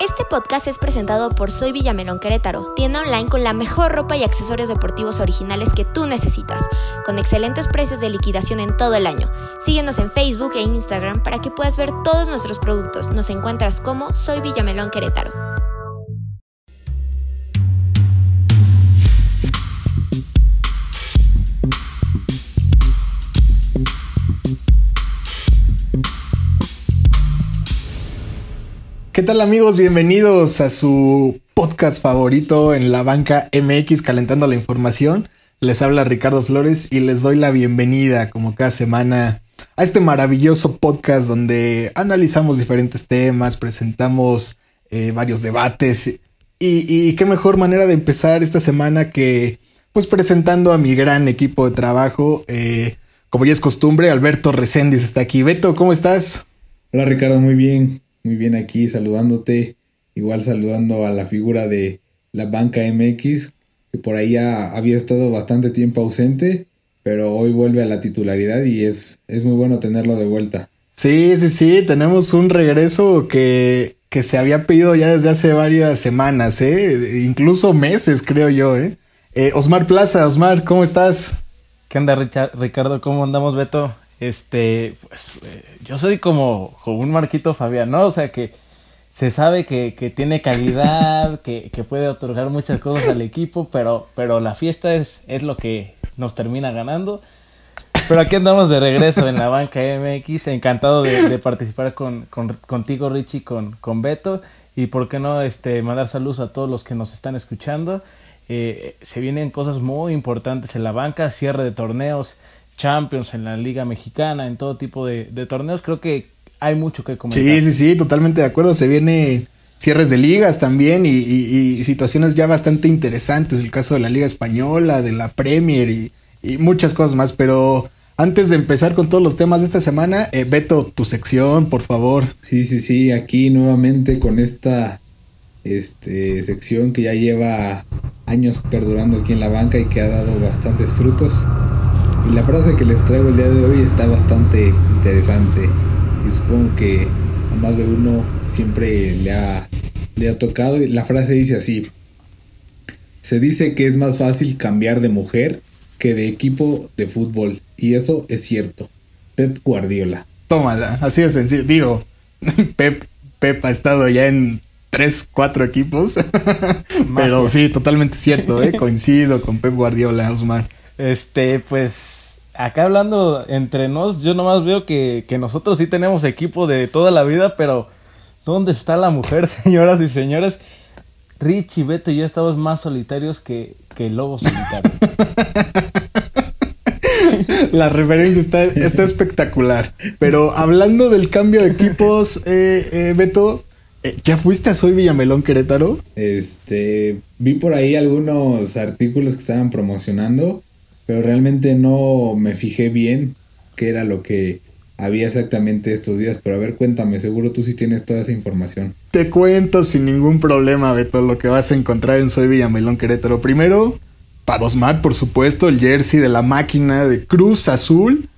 Este podcast es presentado por Soy Villamelón Querétaro, tienda online con la mejor ropa y accesorios deportivos originales que tú necesitas, con excelentes precios de liquidación en todo el año. Síguenos en Facebook e Instagram para que puedas ver todos nuestros productos. Nos encuentras como Soy Villamelón Querétaro. ¿Qué tal amigos? Bienvenidos a su podcast favorito en la banca MX calentando la información. Les habla Ricardo Flores y les doy la bienvenida como cada semana a este maravilloso podcast donde analizamos diferentes temas, presentamos eh, varios debates y, qué mejor manera de empezar esta semana que pues presentando a mi gran equipo de trabajo. Eh, como ya es costumbre, Alberto Reséndiz está aquí. Beto, ¿cómo estás? Hola Ricardo, muy bien muy bien aquí saludándote, igual saludando a la figura de la banca MX, que por ahí ya había estado bastante tiempo ausente, pero hoy vuelve a la titularidad y es, es muy bueno tenerlo de vuelta. Sí, sí, sí, tenemos un regreso que, que se había pedido ya desde hace varias semanas, ¿eh? incluso meses creo yo. ¿eh? eh Osmar Plaza, Osmar, ¿cómo estás? ¿Qué onda Ricardo? ¿Cómo andamos Beto? Este, pues eh, yo soy como, un Marquito Fabián, ¿no? O sea que se sabe que, que tiene calidad, que, que, puede otorgar muchas cosas al equipo, pero, pero la fiesta es, es lo que nos termina ganando. Pero aquí andamos de regreso en la banca MX, encantado de, de participar con, con, contigo Richie, con, con Beto, y por qué no este, mandar saludos a todos los que nos están escuchando. Eh, se vienen cosas muy importantes en la banca, cierre de torneos, Champions, en la Liga Mexicana, en todo tipo de, torneos. Creo que hay mucho que comentar. Sí, sí, sí, totalmente de acuerdo. Se viene cierres de ligas también y, situaciones ya bastante interesantes. El caso de la Liga Española, de la Premier y, muchas cosas más. Pero antes de empezar con todos los temas de esta semana, eh, Beto, tu sección, por favor. Sí, sí, sí, aquí nuevamente con esta este, sección que ya lleva años perdurando aquí en la banca y que ha dado bastantes frutos. Y la frase que les traigo el día de hoy está bastante interesante y supongo que a más de uno siempre le ha, le ha tocado. La frase dice así, se dice que es más fácil cambiar de mujer que de equipo de fútbol y eso es cierto. Pep Guardiola. Tómala, así de sencillo. Digo, Pep, Pep ha estado ya en tres, cuatro equipos. Pero sí, totalmente cierto, ¿eh? coincido con Pep Guardiola, Osmar. Este, pues, acá hablando entre nos, yo nomás veo que, que nosotros sí tenemos equipo de toda la vida, pero ¿dónde está la mujer, señoras y señores? Richie, Beto y yo estamos más solitarios que, que lobo solitario. La referencia está, está, espectacular. Pero hablando del cambio de equipos, eh, eh, Beto, eh, ¿ya fuiste a Soy Villamelón Querétaro? Este, vi por ahí algunos artículos que estaban promocionando pero realmente no me fijé bien qué era lo que había exactamente estos días. Pero a ver, cuéntame, seguro tú sí tienes toda esa información. Te cuento sin ningún problema, Beto, lo que vas a encontrar en Soy Villamelón Querétaro. Primero, para Osmar, por supuesto, el jersey de la máquina de Cruz Azul.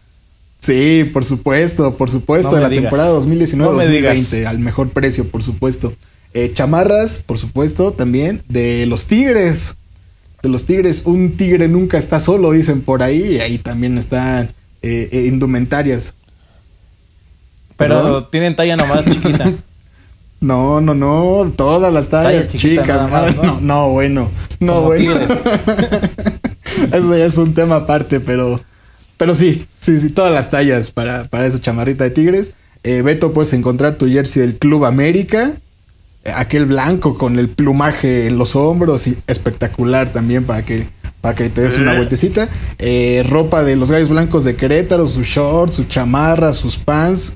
Sí, por supuesto, por supuesto, de la temporada 2019-2020, al mejor precio, por supuesto. Eh, chamarras, por supuesto, también, de los Tigres de los tigres, un tigre nunca está solo, dicen por ahí, y ahí también están eh, eh, indumentarias. Pero tienen talla nomás chiquita. No, no, no, todas las tallas chicas. ¿no? ¿no? bueno, no, bueno. Eso ya es un tema aparte, pero, pero sí, sí, sí, todas las tallas para, para esa chamarrita de tigres. Eh, Beto, puedes encontrar tu jersey del Club América aquel blanco con el plumaje en los hombros y espectacular también para que para que te des una eh. vueltecita. Eh, ropa de los gallos blancos de Querétaro, sus shorts, su chamarra, sus pants.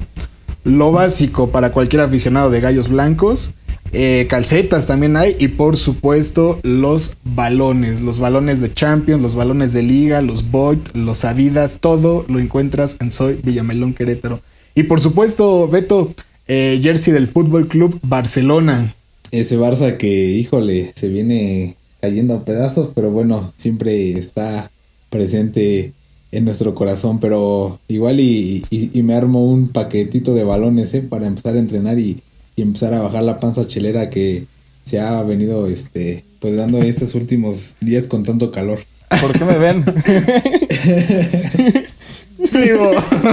Lo básico para cualquier aficionado de gallos blancos. Eh, calcetas también hay y por supuesto los balones, los balones de Champions, los balones de liga, los Void, los Adidas, todo lo encuentras en Soy Villamelón Querétaro. Y por supuesto, Beto, eh, jersey del Fútbol Club Barcelona. Ese Barça que, híjole, se viene cayendo a pedazos, pero bueno, siempre está presente en nuestro corazón, pero igual y, me armo un paquetito de balones ¿eh? para empezar a entrenar y, y empezar a bajar la panza chelera que se ha venido este pues dando estos últimos días con tanto calor. ¿Por qué me ven? Digo,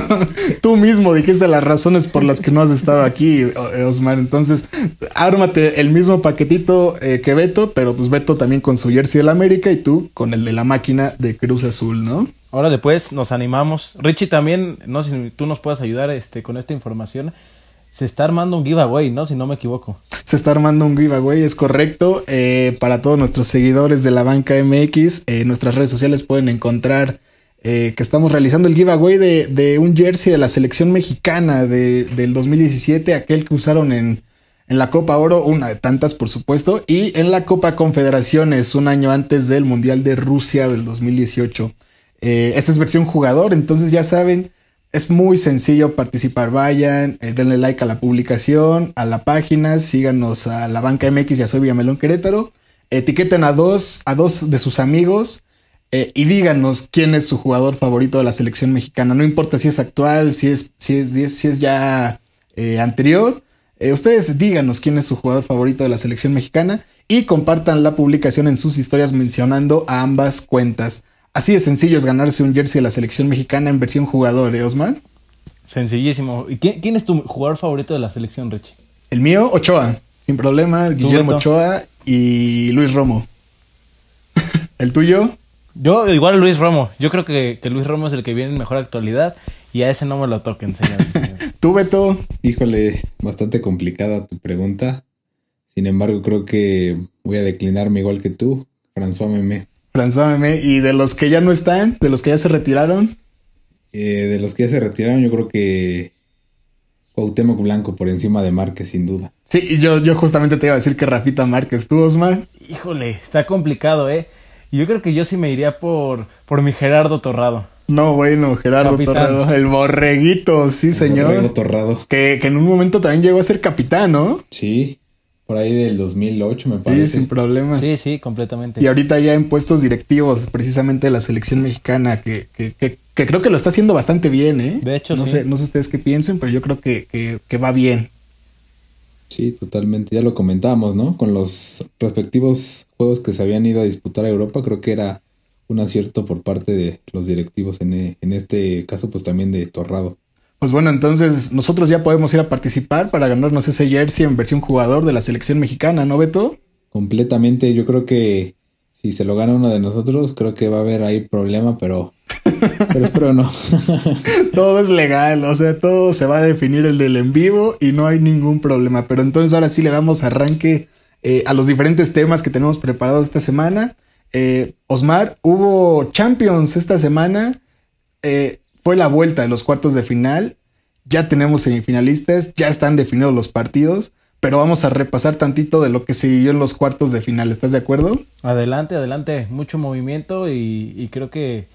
tú mismo dijiste las razones por las que no has estado aquí, Osmar. Entonces, ármate el mismo paquetito eh, que Beto, pero pues Beto también con su jersey del América y tú con el de la máquina de Cruz Azul, ¿no? Ahora después nos animamos. Richie también, no sé si tú nos puedas ayudar este, con esta información. Se está armando un giveaway, ¿no? Si no me equivoco. Se está armando un giveaway, es correcto. Eh, para todos nuestros seguidores de la banca MX, en eh, nuestras redes sociales pueden encontrar eh, que estamos realizando el giveaway de, un jersey de la selección mexicana de, del 2017, aquel que usaron en, en la Copa Oro, una de tantas por supuesto, y en la Copa Confederaciones un año antes del Mundial de Rusia del 2018. Eh, esa es versión jugador, entonces ya saben, es muy sencillo participar. Vayan, eh, denle like a la publicación, a la página, síganos a la banca MX y a Soy Villamelón Querétaro. Etiqueten a dos, a dos de sus amigos eh, y díganos quién es su jugador favorito de la selección mexicana. No importa si es actual, si es, si es, si es ya anterior. ustedes díganos quién es su jugador favorito de la selección mexicana y compartan la publicación en sus historias mencionando a ambas cuentas. Así de sencillo es ganarse un jersey de la selección mexicana en versión jugador, ¿eh, Osman? Sencillísimo. ¿Y quién, es tu jugador favorito de la selección, Richie? El mío, Ochoa. Sin problema, Guillermo Ochoa y Luis Romo. ¿El tuyo? Yo, igual Luis Romo. Yo creo que, Luis Romo es el que viene en mejor actualidad y a ese no me lo toquen, señores. ¿Tú, Beto? Híjole, bastante complicada tu pregunta. Sin embargo, creo que voy a declinarme igual que tú, François Memé. François Y de los que ya no están, de los que ya se retiraron. Eh, de los que ya se retiraron, yo creo que Cuauhtémoc Blanco por encima de Márquez, sin duda. Sí, y yo, yo justamente te iba a decir que Rafita Márquez, ¿tú, Osmar? Híjole, está complicado, ¿eh? Yo creo que yo sí me iría por, por mi Gerardo Torrado. No, bueno, Gerardo Torrado, el borreguito, sí, señor. Borrego Torrado. Que, que en un momento también llegó a ser capitán, ¿no? Sí por ahí del 2008, me parece. Sí, sin problema. Sí, sí, completamente. Y ahorita ya en puestos directivos, precisamente de la selección mexicana, que, que, que, creo que lo está haciendo bastante bien, ¿eh? De hecho, no sí. Sé, no sé ustedes qué piensen, pero yo creo que, que va bien. Sí, totalmente. Ya lo comentábamos, ¿no? Con los respectivos juegos que se habían ido a disputar a Europa, creo que era un acierto por parte de los directivos, en, en este caso, pues también de Torrado. Pues bueno, entonces nosotros ya podemos ir a participar para ganarnos ese jersey en versión jugador de la selección mexicana, ¿no, Beto? Completamente, yo creo que si se lo gana uno de nosotros, creo que va a haber ahí problema, pero, pero espero no. todo es legal, o sea, todo se va a definir el del en vivo y no hay ningún problema. Pero entonces ahora sí le damos arranque eh, a los diferentes temas que tenemos preparados esta semana. Eh, Osmar, hubo Champions esta semana. Eh, fue la vuelta de los cuartos de final. Ya tenemos semifinalistas, ya están definidos los partidos, pero vamos a repasar tantito de lo que se vivió en los cuartos de final. ¿Estás de acuerdo? Adelante, adelante. Mucho movimiento y, creo que,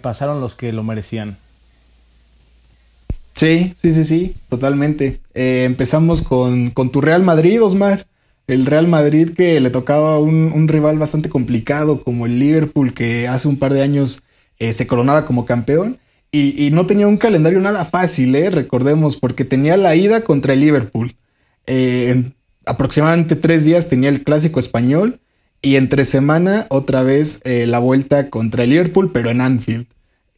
pasaron los que lo merecían. Sí, sí, sí, sí, totalmente. Eh, empezamos con, tu Real Madrid, Osmar. El Real Madrid que le tocaba un, un rival bastante complicado como el Liverpool que hace un par de años eh, se coronaba como campeón y, no tenía un calendario nada fácil, ¿eh? recordemos, porque tenía la ida contra el Liverpool. Eh, en aproximadamente tres días tenía el clásico español y entre semana otra vez eh, la vuelta contra el Liverpool, pero en Anfield.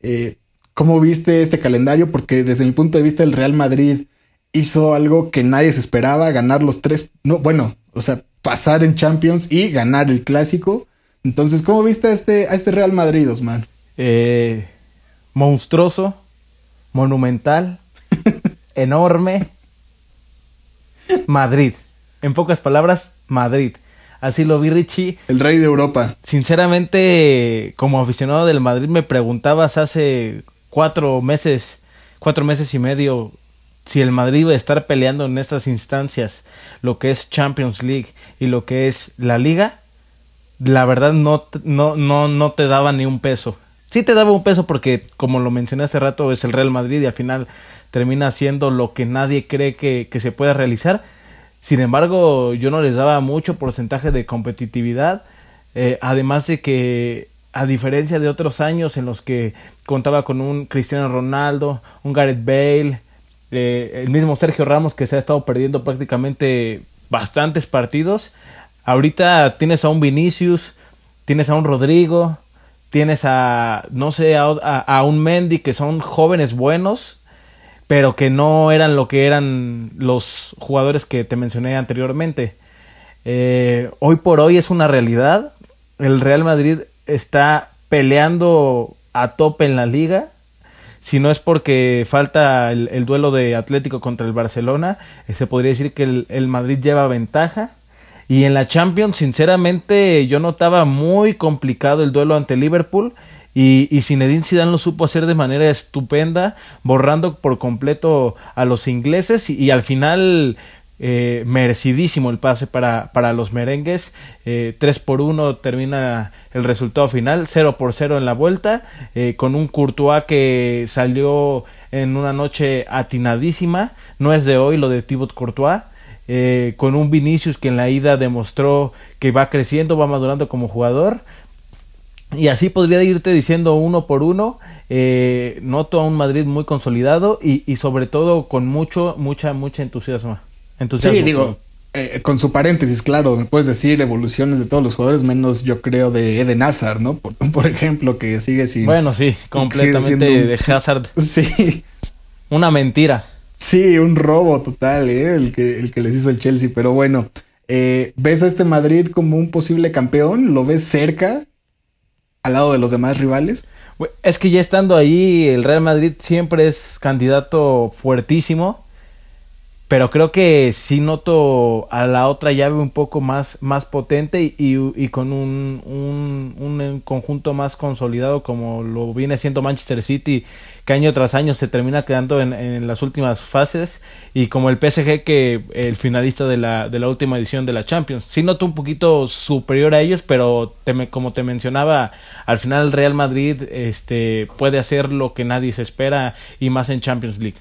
Eh, ¿Cómo viste este calendario? Porque desde mi punto de vista el Real Madrid hizo algo que nadie se esperaba, ganar los tres, no, bueno, o sea, pasar en Champions y ganar el clásico. Entonces, ¿cómo viste a este, a este Real Madrid, Osman? Eh, monstruoso, monumental, enorme. Madrid. En pocas palabras, Madrid. Así lo vi Richie. El rey de Europa. Sinceramente, como aficionado del Madrid, me preguntabas hace cuatro meses, cuatro meses y medio, si el Madrid iba a estar peleando en estas instancias lo que es Champions League y lo que es la Liga. La verdad no, no, no, no te daba ni un peso sí te daba un peso porque, como lo mencioné hace rato, es el Real Madrid y al final termina haciendo lo que nadie cree que, se pueda realizar. Sin embargo, yo no les daba mucho porcentaje de competitividad, eh, además de que a diferencia de otros años en los que contaba con un Cristiano Ronaldo, un Gareth Bale, eh, el mismo Sergio Ramos que se ha estado perdiendo prácticamente bastantes partidos. Ahorita tienes a un Vinicius, tienes a un Rodrigo, tienes a, no sé, a, un Mendy que son jóvenes buenos, pero que no eran lo que eran los jugadores que te mencioné anteriormente. Eh, hoy por hoy es una realidad. El Real Madrid está peleando a tope en la liga. Si no es porque falta el, duelo de Atlético contra el Barcelona, eh, se podría decir que el, Madrid lleva ventaja. Y en la Champions, sinceramente, yo notaba muy complicado el duelo ante Liverpool. Y, y Zinedine Zidane lo supo hacer de manera estupenda, borrando por completo a los ingleses y al final eh, merecidísimo el pase para, para los merengues. Eh, 3 por 1 termina el resultado final, 0 por 0 en la vuelta, eh, con un Courtois que salió en una noche atinadísima. No es de hoy lo de Thibaut Courtois. Eh, con un Vinicius que en la ida demostró que va creciendo, va madurando como jugador. Y así podría irte diciendo uno por uno. noto a un Madrid muy consolidado y, y sobre todo con mucho, mucha, mucha entusiasmo sí, digo, eh, con su paréntesis, claro, me puedes decir evoluciones de todos los jugadores, menos yo creo de Eden Hazard, ¿no? Por, por ejemplo, que sigue sin. Bueno, sí, completamente de Hazard. Sí. Una mentira. Sí, un robo total, ¿eh? El que, el que les hizo el Chelsea. Pero bueno, eh, ¿ves a este Madrid como un posible campeón? ¿Lo ves cerca? Al lado de los demás rivales. Es que ya estando ahí, el Real Madrid siempre es candidato fuertísimo pero creo que sí noto a la otra llave un poco más, más potente y, y, con un, un, un, conjunto más consolidado como lo viene siendo Manchester City, que año tras año se termina quedando en, las últimas fases, y como el PSG que el finalista de la, de la última edición de la Champions. Sí noto un poquito superior a ellos, pero como te mencionaba, al final el Real Madrid este, puede hacer lo que nadie se espera y más en Champions League.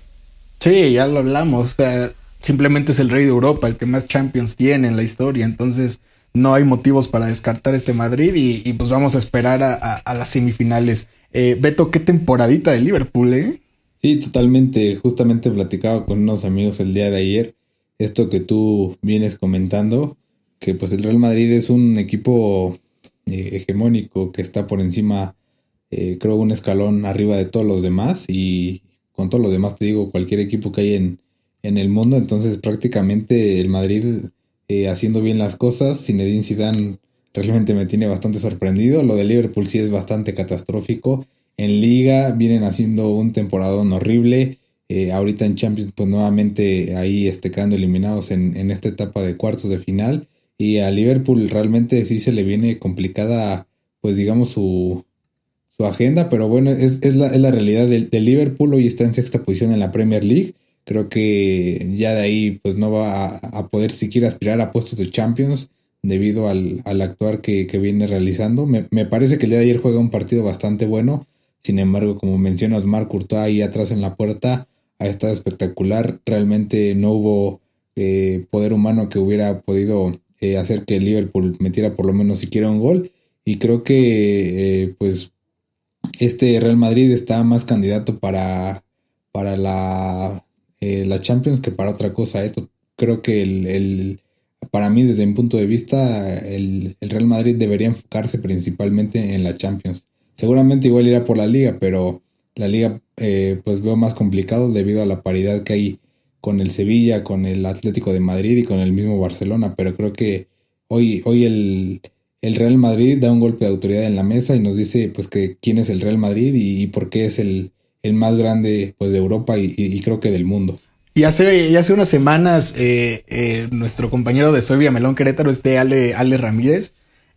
Sí, ya lo hablamos. simplemente es el rey de Europa, el que más Champions tiene en la historia. Entonces, no hay motivos para descartar este Madrid y, pues vamos a esperar a, las semifinales. Eh, Beto, qué temporadita de Liverpool, ¿eh? Sí, totalmente. Justamente platicaba con unos amigos el día de ayer esto que tú vienes comentando, que pues el Real Madrid es un equipo eh, hegemónico que está por encima, eh, creo, un escalón arriba de todos los demás y, con todo lo demás, te digo, cualquier equipo que hay en, en el mundo. Entonces, prácticamente el Madrid eh, haciendo bien las cosas. Zinedine Zidane realmente me tiene bastante sorprendido. Lo de Liverpool sí es bastante catastrófico. En Liga vienen haciendo un temporadón horrible. Eh, ahorita en Champions, pues nuevamente ahí este, quedando eliminados en, en esta etapa de cuartos de final. Y a Liverpool realmente sí se le viene complicada, pues digamos, su, su agenda, pero bueno, es, es, la, es la, realidad del, Liverpool, hoy está en sexta posición en la Premier League, creo que ya de ahí pues no va a, poder siquiera aspirar a puestos de Champions debido al, al actuar que, que, viene realizando. Me, me, parece que el día de ayer juega un partido bastante bueno, sin embargo, como mencionas, Marc Courtois ahí atrás en la puerta ha estado espectacular, realmente no hubo eh, poder humano que hubiera podido eh, hacer que el Liverpool metiera por lo menos siquiera un gol y creo que eh, pues este Real Madrid está más candidato para, para la, eh, la Champions que para otra cosa. Esto creo que el, para mí, desde mi punto de vista, el, Real Madrid debería enfocarse principalmente en la Champions. Seguramente igual irá por la liga, pero la liga eh, pues veo más complicado debido a la paridad que hay con el Sevilla, con el Atlético de Madrid y con el mismo Barcelona. Pero creo que hoy, hoy el, Real Madrid da un golpe de autoridad en la mesa y nos dice pues que quién es el Real Madrid y, por qué es el, el, más grande pues de Europa y, creo que del mundo. Y hace, hace unas semanas eh, eh, nuestro compañero de Soy Melón Querétaro, este Ale, Ale Ramírez,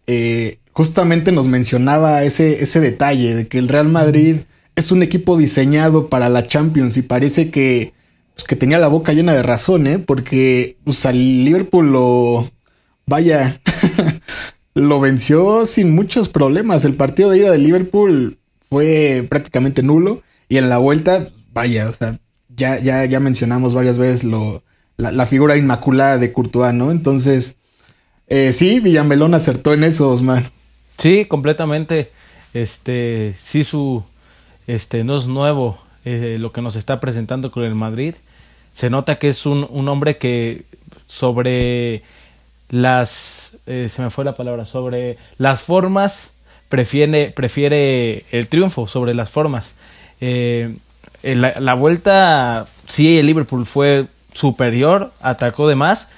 eh, justamente nos mencionaba ese, ese detalle de que el Real Madrid es un equipo diseñado para la Champions y parece que, pues, que tenía la boca llena de razón, ¿eh? Porque pues, al Liverpool lo... Vaya, lo venció sin muchos problemas. El partido de ida de Liverpool fue prácticamente nulo y en la vuelta, vaya, o sea, ya, ya, ya mencionamos varias veces lo, la, figura inmaculada de Courtois, ¿no? Entonces, eh, sí, Villamelón acertó en eso, Osmar. Sí, completamente. Este, sí, su, este, no es nuevo eh, lo que nos está presentando con el Madrid. se nota que es un, un hombre que sobre las, eh, se me fue la palabra, sobre las formas prefiere, prefiere el triunfo sobre las formas. Eh, la, la, vuelta, sí, el Liverpool fue superior, atacó de más.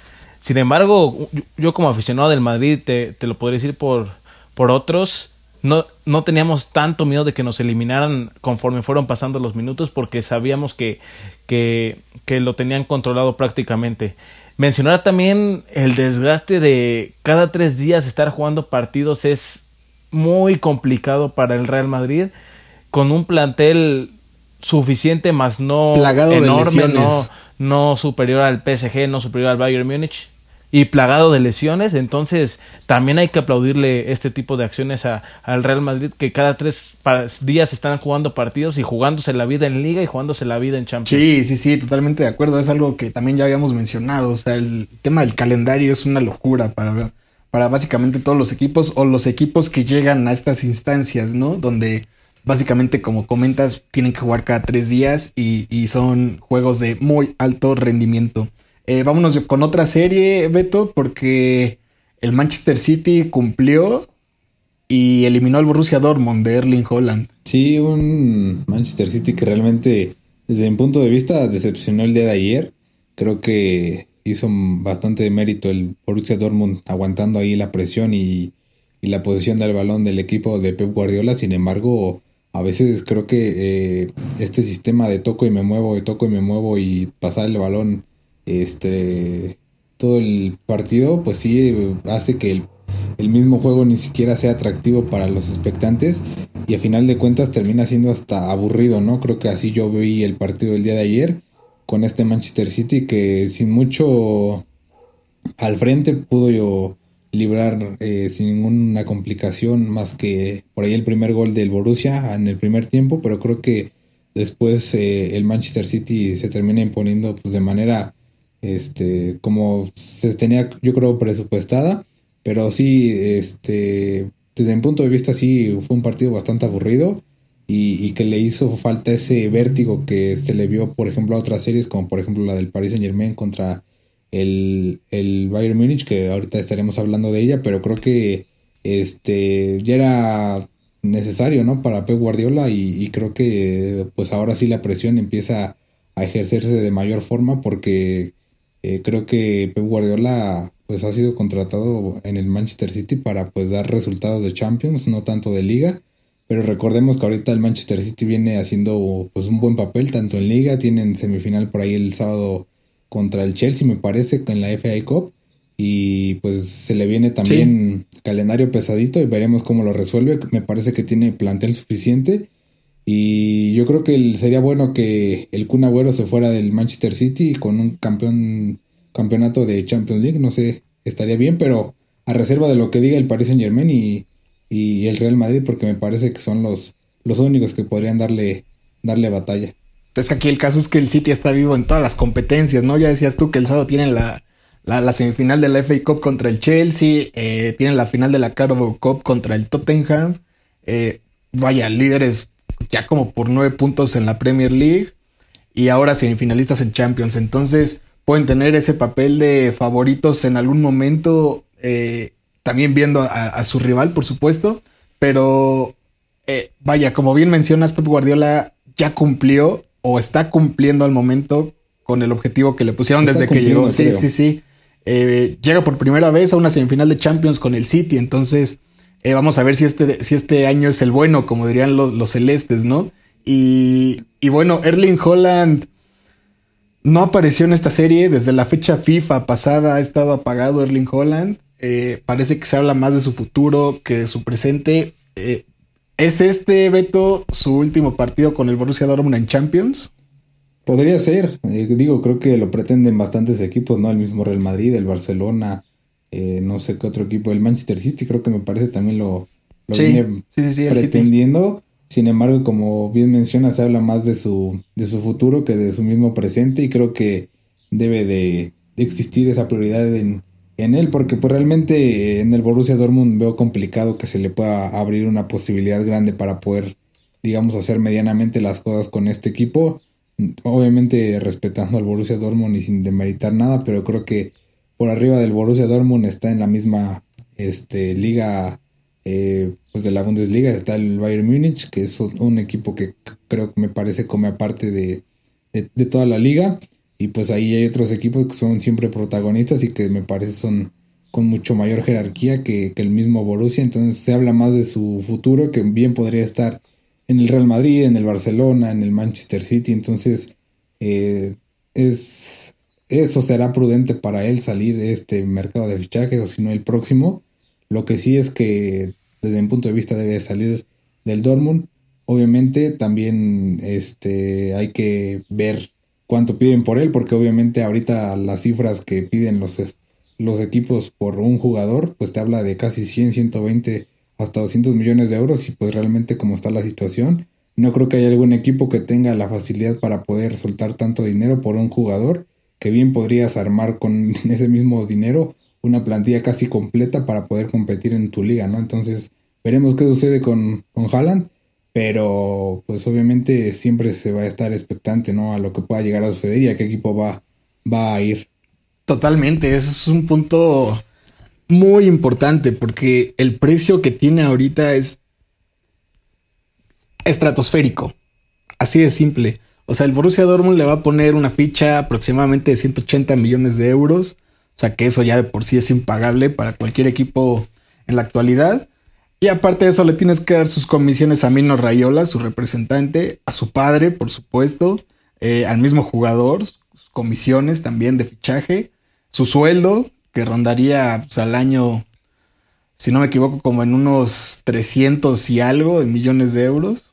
Sin embargo, yo como aficionado del Madrid, te, te lo podría decir por, por otros, no, no teníamos tanto miedo de que nos eliminaran conforme fueron pasando los minutos porque sabíamos que, que, que lo tenían controlado prácticamente. Mencionar también el desgaste de cada tres días estar jugando partidos es muy complicado para el Real Madrid con un plantel suficiente más no enorme, no, no superior al PSG, no superior al Bayern Múnich y plagado de lesiones, entonces también hay que aplaudirle este tipo de acciones a, al Real Madrid que cada tres días están jugando partidos y jugándose la vida en liga y jugándose la vida en Champions. Sí, sí, sí, totalmente de acuerdo, es algo que también ya habíamos mencionado, o sea, el tema del calendario es una locura para, para básicamente todos los equipos o los equipos que llegan a estas instancias, ¿no? Donde básicamente, como comentas, tienen que jugar cada tres días y, son juegos de muy alto rendimiento. Eh, vámonos con otra serie, Beto, porque el Manchester City cumplió y eliminó al Borussia Dortmund de Erling Holland. Sí, un Manchester City que realmente, desde mi punto de vista, decepcionó el día de ayer. Creo que hizo bastante mérito el Borussia Dortmund aguantando ahí la presión y, y la posición del balón del equipo de Pep Guardiola. Sin embargo, a veces creo que eh, este sistema de toco y me muevo, de toco y me muevo y pasar el balón este todo el partido, pues sí hace que el, mismo juego ni siquiera sea atractivo para los expectantes y a final de cuentas termina siendo hasta aburrido, ¿no? Creo que así yo vi el partido del día de ayer con este Manchester City que sin mucho al frente pudo yo librar eh, sin ninguna complicación más que por ahí el primer gol del Borussia en el primer tiempo, pero creo que después eh, el Manchester City se termina imponiendo pues de manera este, como se tenía, yo creo, presupuestada, pero sí, este, desde mi punto de vista, sí fue un partido bastante aburrido y, que le hizo falta ese vértigo que se le vio, por ejemplo, a otras series, como por ejemplo la del Paris Saint Germain contra el, el Bayern Múnich, que ahorita estaremos hablando de ella, pero creo que este ya era necesario, ¿no? Para Pep Guardiola y, y creo que pues ahora sí la presión empieza a ejercerse de mayor forma porque eh, creo que Pep Guardiola pues ha sido contratado en el Manchester City para pues dar resultados de Champions, no tanto de liga. Pero recordemos que ahorita el Manchester City viene haciendo pues un buen papel tanto en liga, tienen semifinal por ahí el sábado contra el Chelsea me parece en la FA Cup y pues se le viene también calendario pesadito y veremos cómo lo resuelve. Me parece que tiene plantel suficiente y yo creo que sería bueno que el Kun Agüero se fuera del Manchester City con un campeón campeonato de Champions League, no sé, estaría bien, pero a reserva de lo que diga el Paris Saint Germain y, y el Real Madrid, porque me parece que son los, los únicos que podrían darle, darle batalla. Es que aquí el caso es que el City está vivo en todas las competencias, ¿no? Ya decías tú que el sábado tienen la, la, semifinal de la FA Cup contra el Chelsea, eh, tienen la final de la Carabao Cup contra el Tottenham, eh, vaya, líderes ya como por nueve puntos en la Premier League y ahora semifinalistas en Champions. Entonces pueden tener ese papel de favoritos en algún momento, eh, también viendo a, su rival, por supuesto. Pero vaya, como bien mencionas, Pep Guardiola ya cumplió o está cumpliendo al momento con el objetivo que le pusieron desde que llegó. Sí, sí, sí. Eh, llega por primera vez a una semifinal de Champions con el City, entonces eh, vamos a ver si este, si este año es el bueno, como dirían los, celestes, ¿no? Y, y, bueno, Erling Holland no apareció en esta serie. Desde la fecha FIFA pasada ha estado apagado Erling Holland. Eh, parece que se habla más de su futuro que de su presente. Eh, ¿Es este, Beto, su último partido con el Borussia Dortmund en Champions? Podría ser. digo, creo que lo pretenden bastantes equipos, ¿no? El mismo Real Madrid, el Barcelona, eh, no sé qué otro equipo, el Manchester City creo que me parece también lo, viene pretendiendo. Sin embargo, como bien menciona, se habla más de su, de su futuro que de su mismo presente y creo que debe de, existir esa prioridad en, en, él porque pues realmente en el Borussia Dortmund veo complicado que se le pueda abrir una posibilidad grande para poder, digamos, hacer medianamente las cosas con este equipo. obviamente respetando al Borussia Dortmund y sin demeritar nada, pero creo que por arriba del Borussia Dortmund está en la misma este, liga eh, pues de la Bundesliga, está el Bayern Múnich, que es un equipo que creo que me parece come aparte de, de, toda la liga. Y pues ahí hay otros equipos que son siempre protagonistas y que me parece son con mucho mayor jerarquía que, que el mismo Borussia. Entonces se habla más de su futuro, que bien podría estar en el Real Madrid, en el Barcelona, en el Manchester City. Entonces, eh, es, eso será prudente para él salir de este mercado de fichajes o si no el próximo. Lo que sí es que desde mi punto de vista debe salir del Dortmund. Obviamente también este, hay que ver cuánto piden por él, porque obviamente ahorita las cifras que piden los, los equipos por un jugador, pues te habla de casi 100, 120 hasta 200 millones de euros y pues realmente como está la situación, no creo que haya algún equipo que tenga la facilidad para poder soltar tanto dinero por un jugador, que bien podrías armar con ese mismo dinero una plantilla casi completa para poder competir en tu liga, ¿no? Entonces, veremos qué sucede con, con Haaland, pero pues obviamente siempre se va a estar expectante, ¿no? A lo que pueda llegar a suceder y a qué equipo va, va a ir. Totalmente, ese es un punto muy importante porque el precio que tiene ahorita es estratosférico. Así de simple. O sea, el Borussia Dortmund le va a poner una ficha aproximadamente de 180 millones de euros. O sea, que eso ya de por sí es impagable para cualquier equipo en la actualidad. Y aparte de eso, le tienes que dar sus comisiones a Mino Rayola, su representante, a su padre, por supuesto, eh, al mismo jugador, sus comisiones también de fichaje, su sueldo, que rondaría pues, al año, si no me equivoco, como en unos 300 y algo de millones de euros.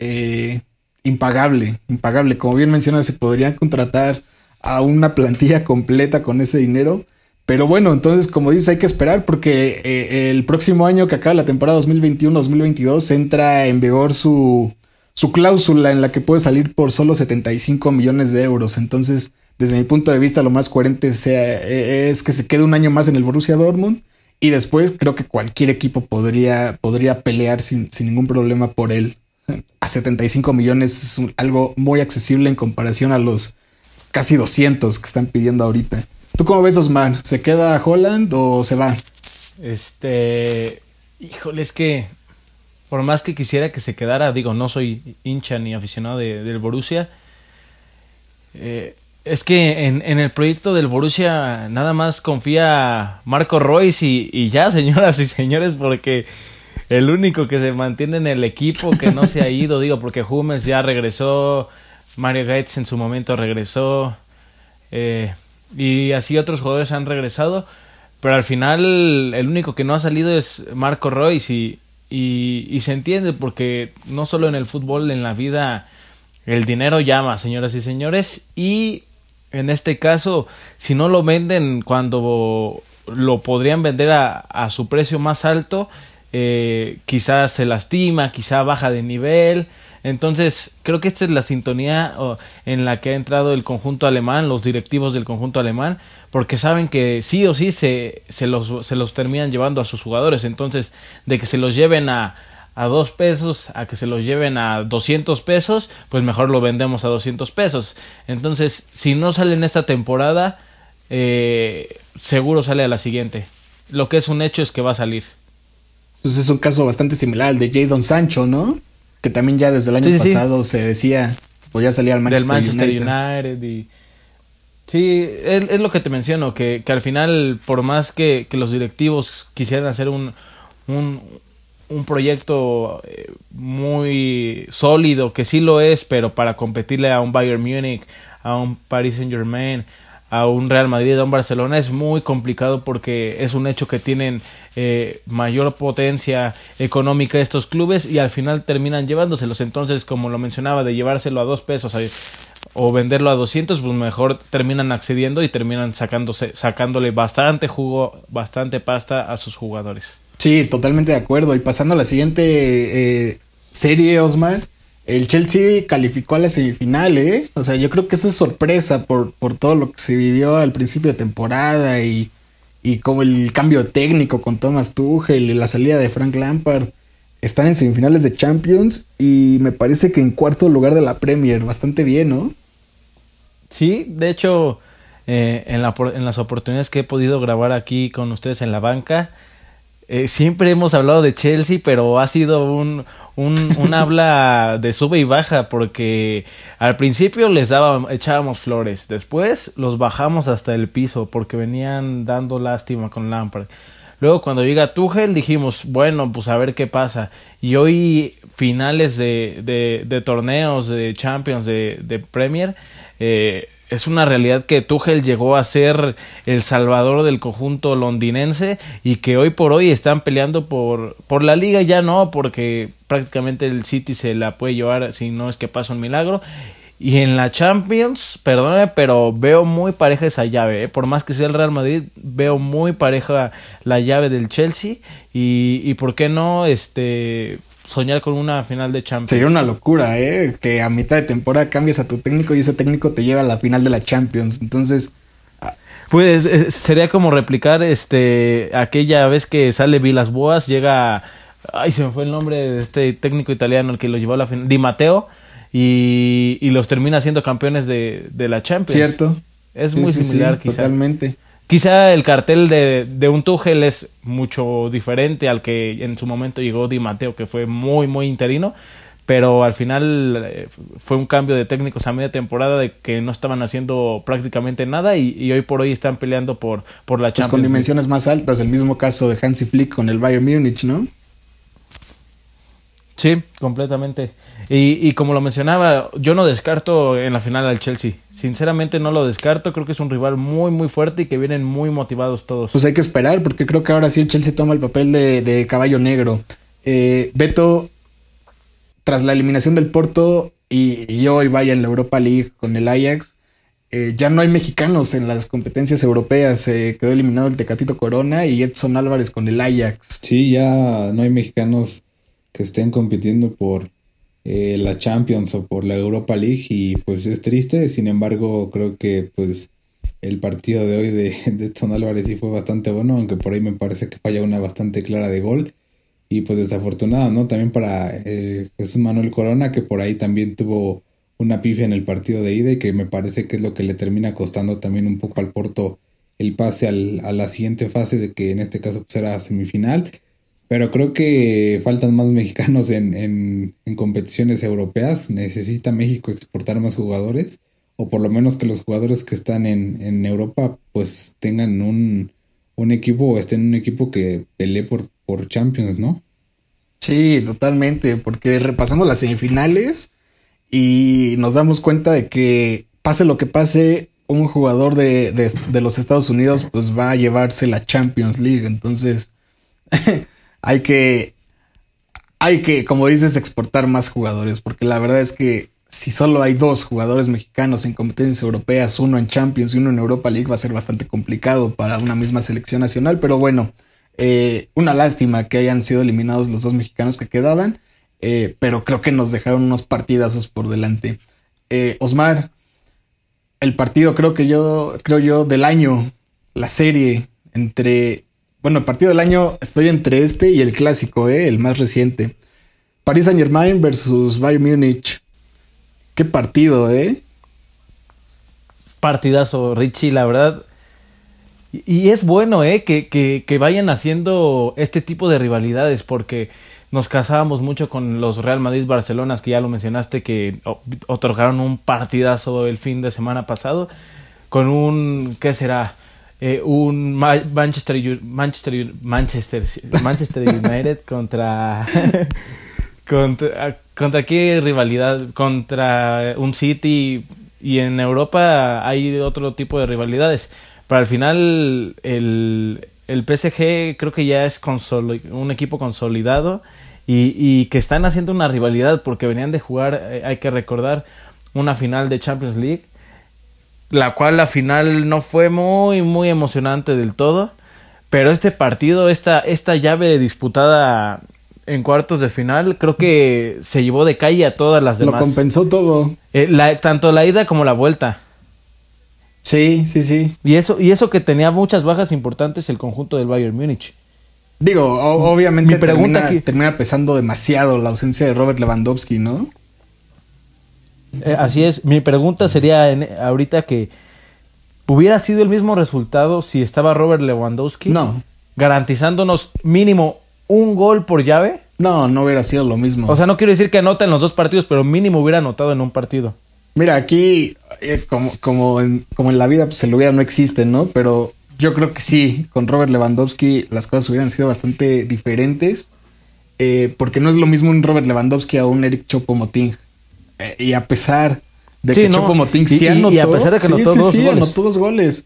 Eh, impagable, impagable. Como bien mencionas, se podrían contratar a una plantilla completa con ese dinero. Pero bueno, entonces, como dices, hay que esperar porque eh, el próximo año que acaba la temporada 2021-2022 entra en vigor su, su cláusula en la que puede salir por solo 75 millones de euros. Entonces, desde mi punto de vista, lo más coherente sea, e, es que se quede un año más en el Borussia Dortmund. Y después creo que cualquier equipo podría, podría pelear sin, ningún problema por él. A 75 millones es algo muy accesible en comparación a los casi 200 que están pidiendo ahorita. ¿Tú cómo ves, Osman? ¿Se queda Holland o se va? Este. Híjole, es que. Por más que quisiera que se quedara, digo, no soy hincha ni aficionado del Borussia. Eh, es que en, en, el proyecto del Borussia nada más confía Marco Royce y, y, ya, señoras y señores, porque el único que se mantiene en el equipo que no se ha ido, digo, porque Hummels ya regresó, Mario Gates en su momento regresó, eh, y así otros jugadores han regresado, pero al final el único que no ha salido es Marco Royce y, y, se entiende porque no solo en el fútbol, en la vida el dinero llama, señoras y señores, y en este caso, si no lo venden cuando lo podrían vender a, a su precio más alto, eh, quizás se lastima, quizá baja de nivel. Entonces, creo que esta es la sintonía en la que ha entrado el conjunto alemán, los directivos del conjunto alemán, porque saben que sí o sí se, se, los, se los terminan llevando a sus jugadores. Entonces, de que se los lleven a, a dos pesos a que se los lleven a 200 pesos, pues mejor lo vendemos a 200 pesos. Entonces, si no sale en esta temporada, eh, seguro sale a la siguiente. Lo que es un hecho es que va a salir. Pues es un caso bastante similar al de Jadon Sancho, ¿no? Que también ya desde el año pasado se decía podía salir al Manchester, Del Manchester United. y... Sí, es, lo que te menciono, que, que al final, por más que, que los directivos quisieran hacer un, un, un proyecto eh, muy sólido, que sí lo es, pero para competirle a un Bayern Múnich, a un Paris Saint Germain, a un Real Madrid, a un Barcelona, es muy complicado porque es un hecho que tienen eh, mayor potencia económica estos clubes y al final terminan llevándoselos. Entonces, como lo mencionaba, de llevárselo a dos pesos o venderlo a 200, pues mejor terminan accediendo y terminan sacándose, sacándole bastante jugo, bastante pasta a sus jugadores. Sí, totalmente de acuerdo. Y pasando a la siguiente eh, serie, Osmar, el Chelsea calificó a la semifinal, ¿eh? O sea, yo creo que eso es sorpresa por, por todo lo que se vivió al principio de temporada y, y como el cambio técnico con Thomas Tuchel y la salida de Frank Lampard. están en semifinales de Champions y me parece que en cuarto lugar de la Premier, bastante bien, ¿no? Sí, de hecho, eh, en, la, en, las oportunidades que he podido grabar aquí con ustedes en la banca, eh, siempre hemos hablado de Chelsea, pero ha sido un, un, un habla de sube y baja, porque al principio les daba, echábamos flores, después los bajamos hasta el piso, porque venían dando lástima con Lampard. Luego cuando llega Tuchel dijimos, bueno, pues a ver qué pasa. Y hoy finales de, de, de torneos, de Champions, de, de Premier, eh, es una realidad que Tuchel llegó a ser el salvador del conjunto londinense y que hoy por hoy están peleando por, por la liga ya no, porque prácticamente el City se la puede llevar si no es que pasa un milagro y en la Champions, perdóname, pero veo muy pareja esa llave. ¿eh? Por más que sea el Real Madrid, veo muy pareja la llave del Chelsea. Y, y por qué no este soñar con una final de Champions. Sería una locura, ¿eh? Que a mitad de temporada cambias a tu técnico y ese técnico te lleva a la final de la Champions. Entonces... Ah, pues eh, sería como replicar este aquella vez que sale Vilas Boas, llega... Ay, se me fue el nombre de este técnico italiano el que lo llevó a la final. Di Matteo y, y los termina siendo campeones de, de la Champions. Cierto. Es muy similar, quizá. Totalmente. Quizá el cartel de, de, un Tuchel es mucho diferente al que en su momento llegó Di Matteo, que fue muy, muy interino, pero al final eh, fue un cambio de técnicos a media temporada de que no estaban haciendo prácticamente nada y, y hoy por hoy están peleando por, por la Champions. Pues con dimensiones más altas, el mismo caso de Hansi Flick con el Bayern Múnich, ¿no? Sí, completamente. Y, y, como lo mencionaba, yo no descarto en la final al Chelsea. Sinceramente no lo descarto. Creo que es un rival muy, muy fuerte y que vienen muy motivados todos. Pues hay que esperar porque creo que ahora sí el Chelsea toma el papel de, de caballo negro. Eh, Beto, tras la eliminación del Porto y, y hoy vaya en la Europa League con el Ajax, eh, ya no hay mexicanos en las competencias europeas. Eh, quedó eliminado el Tecatito Corona y Edson Álvarez con el Ajax. Sí, ya no hay mexicanos que estén compitiendo por eh, la Champions o por la Europa League y pues es triste, sin embargo creo que pues el partido de hoy de, de Edson Álvarez sí fue bastante bueno, aunque por ahí me parece que falla una bastante clara de gol. Y pues desafortunado, ¿no? También para eh, Jesús Manuel Corona que por ahí también tuvo una pifia en el partido de ida y que me parece que es lo que le termina costando también un poco al Porto el pase al, a la siguiente fase de que en este caso pues era semifinal pero creo que faltan más mexicanos en, en, en, competiciones europeas. Necesita México exportar más jugadores. O por lo menos que los jugadores que están en, en Europa pues tengan un, un equipo o estén en un equipo que pelee por, por Champions, ¿no? Sí, totalmente. Porque repasamos las semifinales y nos damos cuenta de que pase lo que pase, un jugador de, de, de los Estados Unidos pues va a llevarse la Champions League. Entonces... hay que, hay que, como dices, exportar más jugadores, porque la verdad es que si solo hay dos jugadores mexicanos en competencias europeas, uno en Champions y uno en Europa League, va a ser bastante complicado para una misma selección nacional, pero bueno, eh, una lástima que hayan sido eliminados los dos mexicanos que quedaban, eh, pero creo que nos dejaron unos partidazos por delante. Eh, Osmar, el partido creo que yo, creo yo, del año, la serie entre bueno, partido del año estoy entre este y el clásico, ¿eh? el más reciente. Paris Saint Germain versus Bayern Múnich. Qué partido, ¿eh? Partidazo, Richie, la verdad. Y es bueno, ¿eh? Que, que, que vayan haciendo este tipo de rivalidades porque nos casábamos mucho con los Real Madrid Barcelona, que ya lo mencionaste, que otorgaron un partidazo el fin de semana pasado, con un, ¿qué será? Eh, un Manchester, Manchester, Manchester, Manchester United contra, contra, contra qué rivalidad, contra un City y en Europa hay otro tipo de rivalidades. Pero al final el, el PSG creo que ya es un equipo consolidado y, y, que están haciendo una rivalidad porque venían de jugar, eh, hay que recordar, una final de Champions League la cual la final no fue muy, muy emocionante del todo. Pero este partido, esta, esta llave disputada en cuartos de final, creo que se llevó de calle a todas las demás. Lo compensó todo. Eh, la, tanto la ida como la vuelta. Sí, sí, sí. Y eso, y eso que tenía muchas bajas importantes el conjunto del Bayern Múnich. Digo, o- obviamente mi pregunta termina, aquí- termina pesando demasiado la ausencia de Robert Lewandowski, ¿no? Eh, así es. Mi pregunta sería en- ahorita que hubiera sido el mismo resultado si estaba Robert Lewandowski. No. Garantizándonos mínimo un gol por llave. No, no hubiera sido lo mismo. O sea, no quiero decir que anota en los dos partidos, pero mínimo hubiera anotado en un partido. Mira, aquí, eh, como, como, en, como en la vida, pues el hubiera no existe, ¿no? Pero yo creo que sí, con Robert Lewandowski las cosas hubieran sido bastante diferentes. eh, porque no es lo mismo un Robert Lewandowski a un Eric Chopo-Moting. Eh, y a pesar de Sí, que no. Chopo-Moting Y- sí y- anotó. y a pesar de que sí, anotó sí, dos sí, goles. anotó dos goles.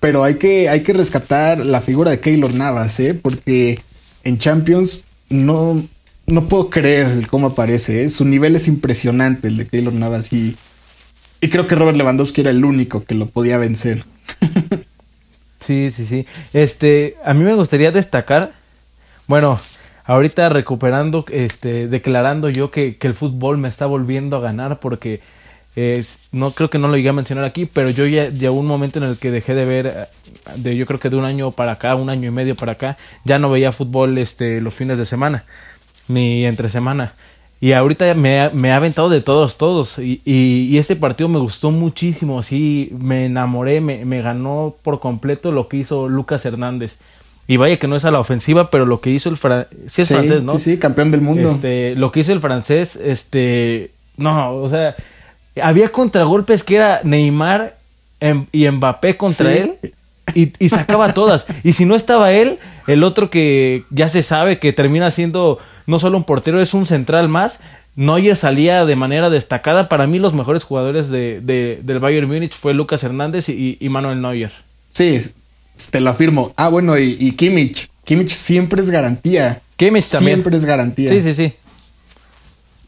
Pero hay que, hay que rescatar la figura de Keylor Navas, ¿eh? Porque en Champions no, no puedo creer cómo aparece. ¿eh? Su nivel es impresionante, el de Keylor Navas. Y, y creo que Robert Lewandowski era el único que lo podía vencer. Sí, sí, sí. Este, a mí me gustaría destacar, bueno, ahorita recuperando, este, declarando yo que, que el fútbol me está volviendo a ganar porque no creo que no lo llegué a mencionar aquí, pero yo ya llegó un momento en el que dejé de ver, eh, de yo creo que de un año para acá, un año y medio para acá, ya no veía fútbol, este, los fines de semana, ni entre semana. Y ahorita me, me ha aventado de todos, todos. Y, y, y este partido me gustó muchísimo. Así me enamoré, me, me ganó por completo lo que hizo Lucas Hernández. Y vaya que no es a la ofensiva, pero lo que hizo el francés. Sí, es sí, francés, ¿no? sí, sí, campeón del mundo. Este, lo que hizo el francés, este. No, o sea. Había contragolpes que era Neymar y Mbappé contra Sí. él. Y, y sacaba todas. Y si no estaba él, el otro que ya se sabe que termina siendo no solo un portero, es un central más. Neuer salía de manera destacada. Para mí, los mejores jugadores de, de- del Bayern Múnich fue Lucas Hernández y, y Manuel Neuer. Sí, te lo afirmo. Ah, bueno, y, y Kimmich. Kimmich siempre es garantía. Kimmich también. Siempre es garantía. Sí, sí, sí.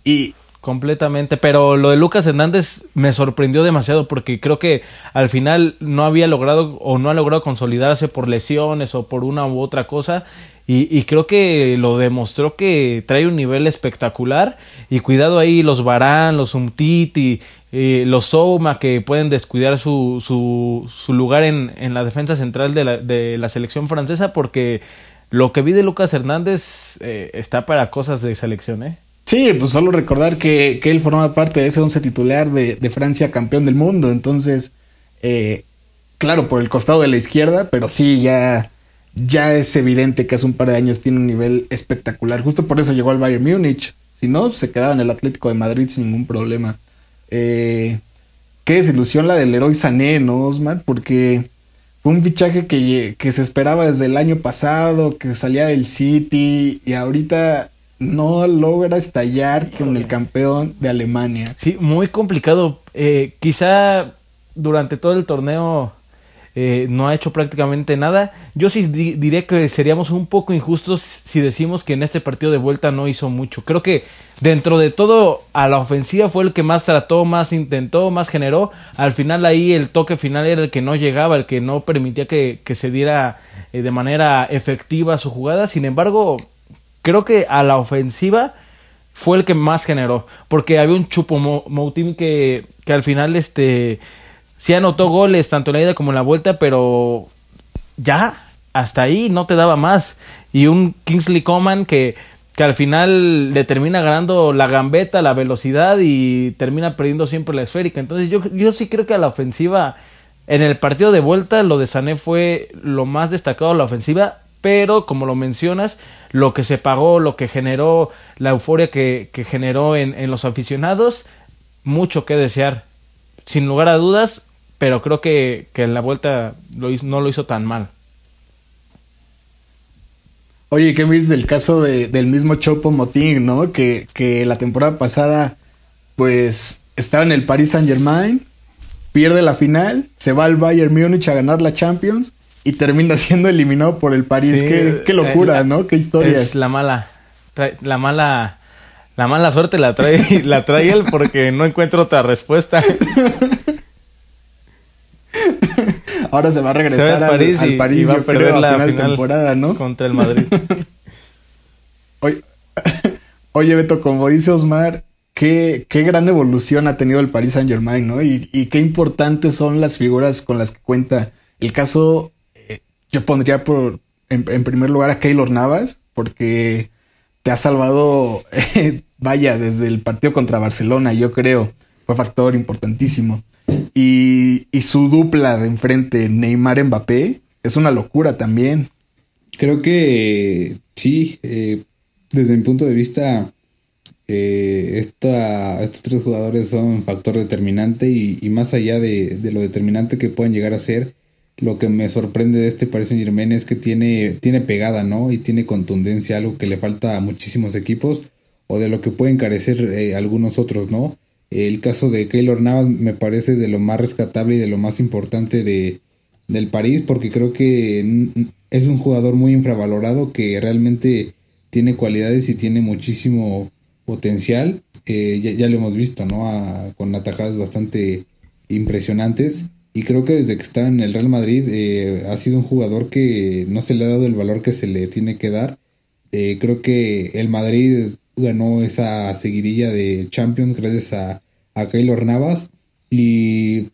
Y Completamente, pero lo de Lucas Hernández me sorprendió demasiado porque creo que al final no había logrado o no ha logrado consolidarse por lesiones o por una u otra cosa y, creo que lo demostró que trae un nivel espectacular y cuidado ahí los Barán, los Umtiti, eh, los Souma que pueden descuidar su, su, su lugar en, en la defensa central de la, de la selección francesa porque lo que vi de Lucas Hernández eh, está para cosas de selección, ¿eh? Sí, pues solo recordar que, que él forma parte de ese once titular de, de Francia campeón del mundo. Entonces, eh, claro, por el costado de la izquierda, pero sí, ya, ya es evidente que hace un par de años tiene un nivel espectacular. Justo por eso llegó al Bayern Múnich. Si no, se quedaba en el Atlético de Madrid sin ningún problema. Eh, qué desilusión la del Leroy Sané, ¿no, Osmar? Porque fue un fichaje que, que se esperaba desde el año pasado, que salía del City y ahorita no logra estallar con el campeón de Alemania. Sí, muy complicado. Eh, quizá durante todo el torneo eh, no ha hecho prácticamente nada. Yo sí di- diré que seríamos un poco injustos si decimos que en este partido de vuelta no hizo mucho. Creo que dentro de todo a la ofensiva fue el que más trató, más intentó, más generó. Al final ahí el toque final era el que no llegaba, el que no permitía que, que se diera eh, de manera efectiva su jugada. Sin embargo, creo que a la ofensiva fue el que más generó. Porque había un Chupo Mo- Moutinho que, que al final este sí anotó goles tanto en la ida como en la vuelta, pero ya, hasta ahí no te daba más. Y un Kingsley Coman que, al final le termina ganando la gambeta, la velocidad y termina perdiendo siempre la esférica. Entonces yo, yo sí creo que a la ofensiva, en el partido de vuelta, lo de Sané fue lo más destacado a la ofensiva, pero como lo mencionas, lo que se pagó, lo que generó, la euforia que, generó en, en los aficionados, mucho que desear, sin lugar a dudas, pero creo que, que en la vuelta lo hizo- no lo hizo tan mal. Oye, ¿qué me dices del caso de- del mismo Chopo Moting, no? Que, que la temporada pasada, pues, estaba en el Paris Saint Germain, pierde la final, se va al Bayern Múnich a ganar la Champions y termina siendo eliminado por el París. Sí, qué, qué locura, eh, ¿no? Qué historia. Es la mala, trae- la mala, la mala suerte la trae, la trae él porque no encuentro otra respuesta. Ahora se va a va regresar al al, París al y, París, y va a perder creo, a la final temporada, ¿no? contra el Madrid. Oye, oye, Beto, como dice Osmar, qué, qué gran evolución ha tenido el Paris Saint Germain, ¿no? Y, y qué importantes son las figuras con las que cuenta. El caso, eh, yo pondría por en, en primer lugar a Keylor Navas, porque te ha salvado, eh, vaya, desde el partido contra Barcelona, yo creo. Fue factor importantísimo. Y, su dupla de enfrente, Neymar-Mbappé, es una locura también. Creo que sí, eh, desde mi punto de vista, eh, esta, estos tres jugadores son factor determinante y, más allá de, lo determinante que pueden llegar a ser, lo que me sorprende de este Paris Saint Germain es que tiene, tiene pegada, ¿no? Y tiene contundencia, algo que le falta a muchísimos equipos o de lo que pueden carecer eh, algunos otros, ¿no? El caso de Keylor Navas me parece de lo más rescatable y de lo más importante de, del París porque creo que es un jugador muy infravalorado que realmente tiene cualidades y tiene muchísimo potencial. Eh, ya, lo hemos visto, ¿no? Con atajadas bastante impresionantes. Y creo que desde que está en el Real Madrid eh, ha sido un jugador que no se le ha dado el valor que se le tiene que dar. Eh, creo que el Madrid ganó esa seguidilla de Champions gracias a, a Keylor Navas y,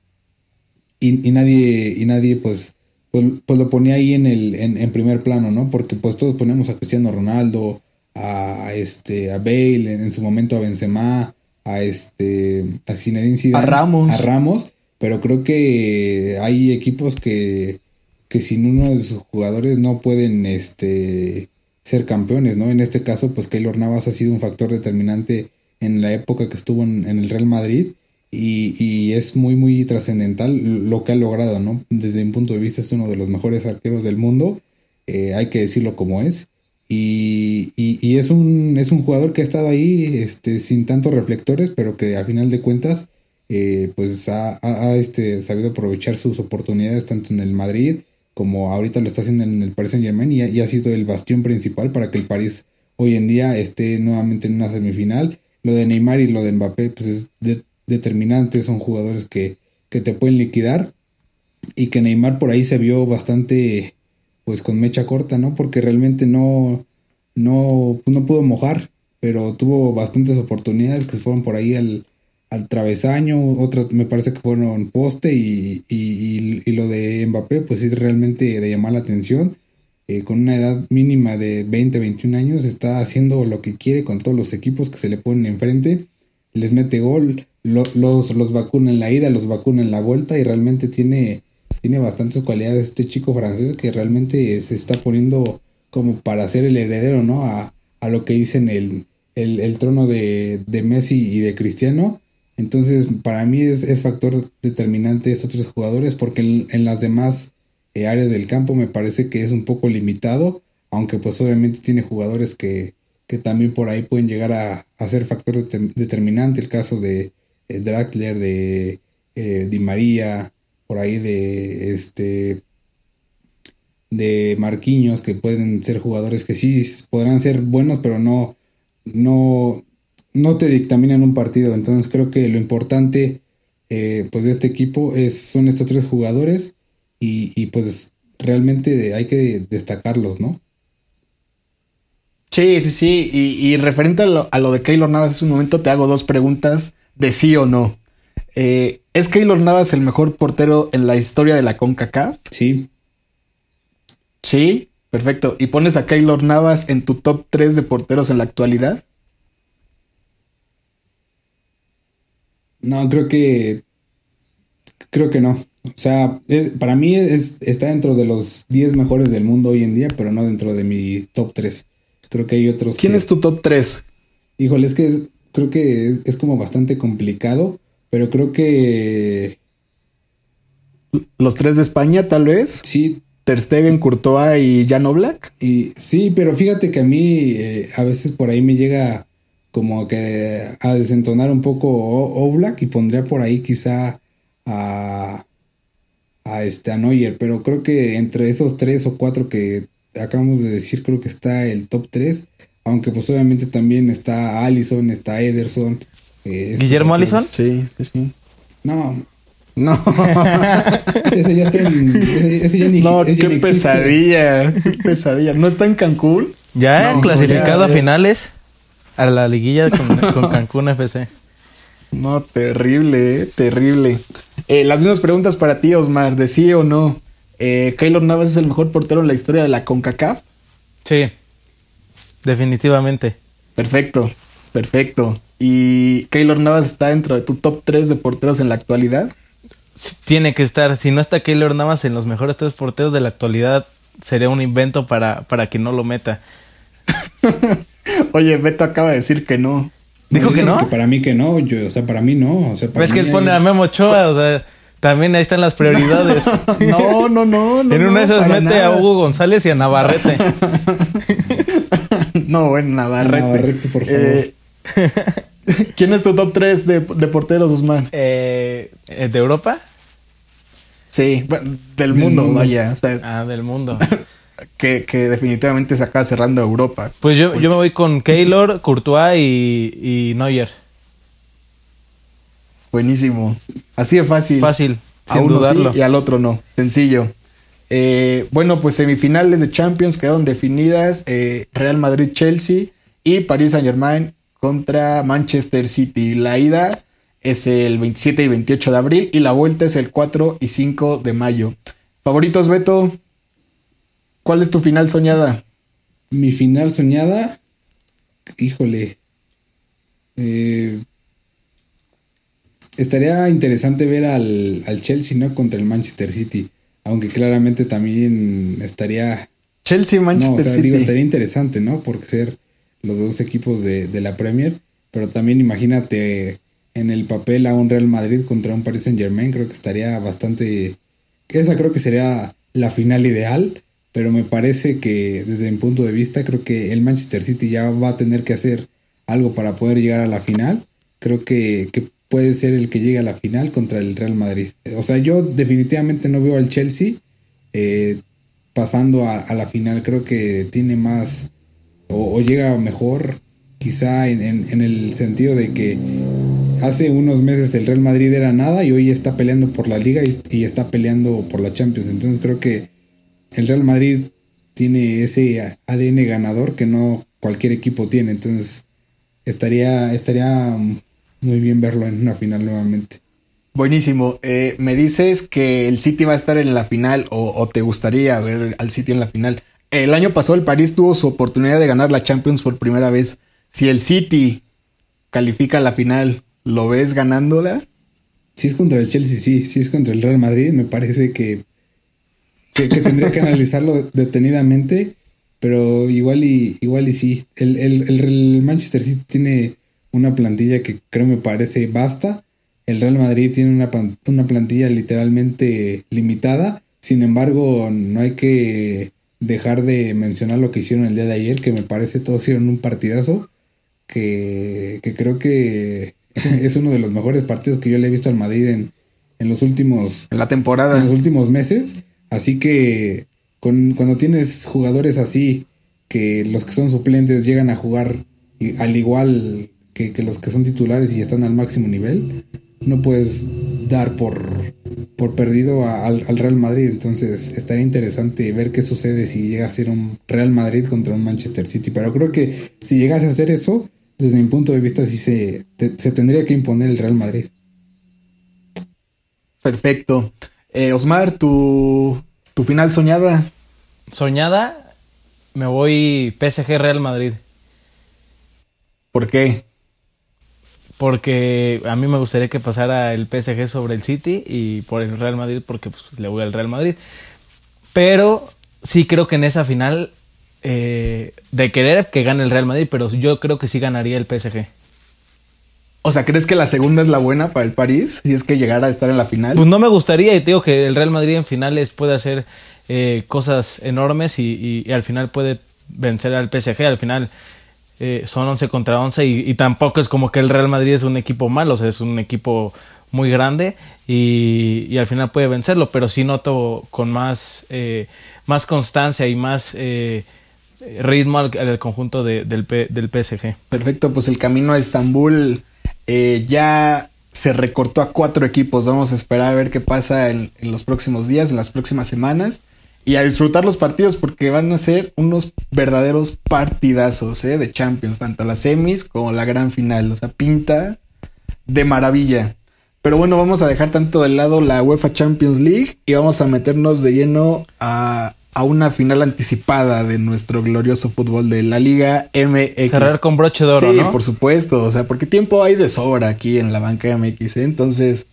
y, y, nadie, y nadie pues, pues, pues, lo ponía ahí en, el, en, en, primer plano, ¿no? Porque pues todos ponemos a Cristiano Ronaldo, a, este, a Bale, en, su momento a Benzema, a, este, a Zinedine Zidane, a Ramos. A Ramos pero creo que hay equipos que, que sin uno de sus jugadores no pueden este, ser campeones, ¿no? En este caso, pues Keylor Navas ha sido un factor determinante en la época que estuvo en, el Real Madrid y, y es muy, muy trascendental lo que ha logrado, ¿no? Desde mi punto de vista es uno de los mejores arqueros del mundo, eh, hay que decirlo como es. Y, y, es, un, es un jugador que ha estado ahí este, sin tantos reflectores, pero que a final de cuentas eh, pues ha, ha, este, sabido aprovechar sus oportunidades tanto en el Madrid como ahorita lo está haciendo en el Paris Saint Germain y, ha sido el bastión principal para que el París hoy en día esté nuevamente en una semifinal. Lo de Neymar y lo de Mbappé pues es de, determinante, son jugadores que, que te pueden liquidar y que Neymar por ahí se vio bastante pues con mecha corta, ¿no? Porque realmente no, no, no pudo mojar, pero tuvo bastantes oportunidades que se fueron por ahí al, al travesaño, otras me parece que fueron poste y, y, y, lo de Mbappé pues es realmente de llamar la atención. Eh, con una edad mínima de 20, 21 años está haciendo lo que quiere con todos los equipos que se le ponen enfrente, les mete gol, lo, los, los vacuna en la ida, los vacuna en la vuelta y realmente tiene, tiene bastantes cualidades este chico francés que realmente se está poniendo como para ser el heredero, ¿no? A, a lo que dicen el, el, el trono de, de Messi y de Cristiano entonces, para mí es, es factor determinante estos tres jugadores porque en, las demás eh, áreas del campo me parece que es un poco limitado, aunque pues obviamente tiene jugadores que, que también por ahí pueden llegar a, a ser factor de, determinante. El caso de eh, Draxler, de eh, Di María, por ahí de este de Marquinhos, que pueden ser jugadores que sí podrán ser buenos, pero no, no, no te dictaminan un partido. Entonces creo que lo importante eh, pues de este equipo es, son estos tres jugadores y, y, pues realmente hay que destacarlos, ¿no? Sí, sí, sí. Y, y referente a lo, a lo, de Keylor Navas, hace un momento te hago dos preguntas de sí o no. Eh, ¿Es Keylor Navas el mejor portero en la historia de la CONCACAF? Sí. Sí, perfecto. ¿Y pones a Keylor Navas en tu top 3 de porteros en la actualidad? No, creo que. Creo que no. O sea, es, para mí es, está dentro de los 10 mejores del mundo hoy en día, pero no dentro de mi top 3. Creo que hay otros. ¿Quién que, es tu top 3? Híjole, es que creo que es, es, como bastante complicado, pero creo que. ¿Los tres de España, tal vez? Sí. Ter Stegen, Courtois y Jan Oblak. Y sí, pero fíjate que a mí eh, a veces por ahí me llega como que a desentonar un poco Oblak y pondría por ahí quizá a, a este a Neuer, pero creo que entre esos tres o cuatro que acabamos de decir creo que está el top 3, aunque pues obviamente también está Allison, está Ederson. Eh, ¿Guillermo Allison? Sí, sí, sí. No. No. ese ya está en, ese ya ni, No, ese qué ya ni pesadilla, qué pesadilla. ¿No está en Cancún? Ya No, clasificado ya, a ya. finales. A la liguilla con, con Cancún FC. No, terrible, eh, terrible. Eh, las mismas preguntas para ti, Osmar, de sí o no. Eh, Keylor Navas es el mejor portero en la historia de la CONCACAF. Sí, definitivamente. Perfecto, perfecto. ¿Y Keylor Navas está dentro de tu top 3 de porteros en la actualidad? Tiene que estar. Si no está Keylor Navas en los mejores tres porteros de la actualidad, sería un invento para, para que no lo meta. Oye, Beto acaba de decir que no. ¿Dijo que no? para mí que no, yo, o sea, para mí no. O sea, para Es que él pone hay- a Memo Ochoa, o sea, también ahí están las prioridades. No, no, no. no en una de esas mete a. Hugo González y a Navarrete. No, bueno, Navarrete. Navarrete, por favor. Eh, ¿Quién es tu top 3 de, de porteros, Usman? Eh, eh, ¿De Europa? Sí, del, Del mundo, mundo. vaya. O sea, Ah, del mundo. Que, que definitivamente se acaba cerrando Europa. Pues yo, yo me voy con Keylor, Courtois y, y Neuer. Buenísimo. Así de fácil. Fácil, A uno dudarlo. sí y al otro no. Sencillo. Eh, bueno, pues semifinales de Champions quedaron definidas. eh, Real Madrid-Chelsea y Paris Saint-Germain contra Manchester City. La ida es el 27 y 28 de abril y la vuelta es el 4 y 5 de mayo. Favoritos, Beto. ¿Cuál es tu final soñada? Mi final soñada, híjole. Eh, estaría interesante ver al, al Chelsea, ¿no? Contra el Manchester City. Aunque claramente también estaría. Chelsea, No, Manchester o sea, City. digo, estaría interesante, ¿no? Por ser los dos equipos de, de la Premier. Pero también imagínate en el papel a un Real Madrid contra un Paris Saint Germain. Creo que estaría bastante. Esa creo que sería la final ideal. Pero me parece que desde mi punto de vista, creo que el Manchester City ya va a tener que hacer algo para poder llegar a la final. Creo que, puede ser el que llegue a la final contra el Real Madrid. O sea, yo definitivamente no veo al Chelsea eh, pasando a, la final. Creo que tiene más o, llega mejor quizá en, en- en el sentido de que hace unos meses el Real Madrid era nada y hoy está peleando por la liga y está peleando por la Champions. Entonces creo que el Real Madrid tiene ese ADN ganador que no cualquier equipo tiene. Entonces estaría, estaría muy bien verlo en una final nuevamente. Buenísimo. Eh, me dices que el City va a estar en la final o, o te gustaría ver al City en la final. El año pasado el París tuvo su oportunidad de ganar la Champions por primera vez. Si el City califica a la final, ¿lo ves ganándola? Si es contra el Chelsea, sí. Si es contra el Real Madrid, me parece que, que, que tendría que analizarlo detenidamente. Pero igual y, igual y sí. El, el- el- Manchester City tiene una plantilla que creo me parece basta. El Real Madrid tiene una, una plantilla literalmente limitada. Sin embargo, no hay que dejar de mencionar lo que hicieron el día de ayer, que me parece todos hicieron un partidazo. Que, que creo que es uno de los mejores partidos que yo le he visto al Madrid en, en los últimos En la en temporada. los últimos meses. Así que con- cuando tienes jugadores así, que los que son suplentes llegan a jugar al igual que, los que son titulares y están al máximo nivel, no puedes dar por, por perdido al, al Real Madrid. Entonces estaría interesante ver qué sucede si llega a ser un Real Madrid contra un Manchester City. Pero creo que si llegase a hacer eso, desde mi punto de vista, sí se, te- se tendría que imponer el Real Madrid. Perfecto. Eh, Osmar, tu, tu final soñada. Soñada, me voy PSG Real Madrid. ¿Por qué? Porque a mí me gustaría que pasara el PSG sobre el City y por el Real Madrid porque pues, le voy al Real Madrid. Pero sí creo que en esa final, eh, de querer que gane el Real Madrid, pero yo creo que sí ganaría el PSG. O sea, ¿crees que la segunda es la buena para el París? Si es que llegara a estar en la final. Pues no me gustaría y te digo que el Real Madrid en finales puede hacer eh, cosas enormes y, y- y al final puede vencer al PSG. Al final eh, son 11 contra 11 y, y tampoco es como que el Real Madrid es un equipo malo, o sea, es un equipo muy grande y, al final puede vencerlo, pero sí noto con más, eh, más constancia y más eh, ritmo al, al conjunto de- del, del PSG. Perfecto, pues el camino a Estambul eh, ya se recortó a cuatro equipos. Vamos a esperar a ver qué pasa en, los próximos días, en las próximas semanas. Y a disfrutar los partidos porque van a ser unos verdaderos partidazos ¿eh? de Champions, tanto las semis como la gran final. O sea, pinta de maravilla. Pero bueno, vamos a dejar tanto de lado la UEFA Champions League y vamos a meternos de lleno a, a una final anticipada de nuestro glorioso fútbol de la Liga MX. Cerrar con broche de oro, sí, ¿no? por supuesto. O sea, porque tiempo hay de sobra aquí en la banca MX. ¿eh? Entonces,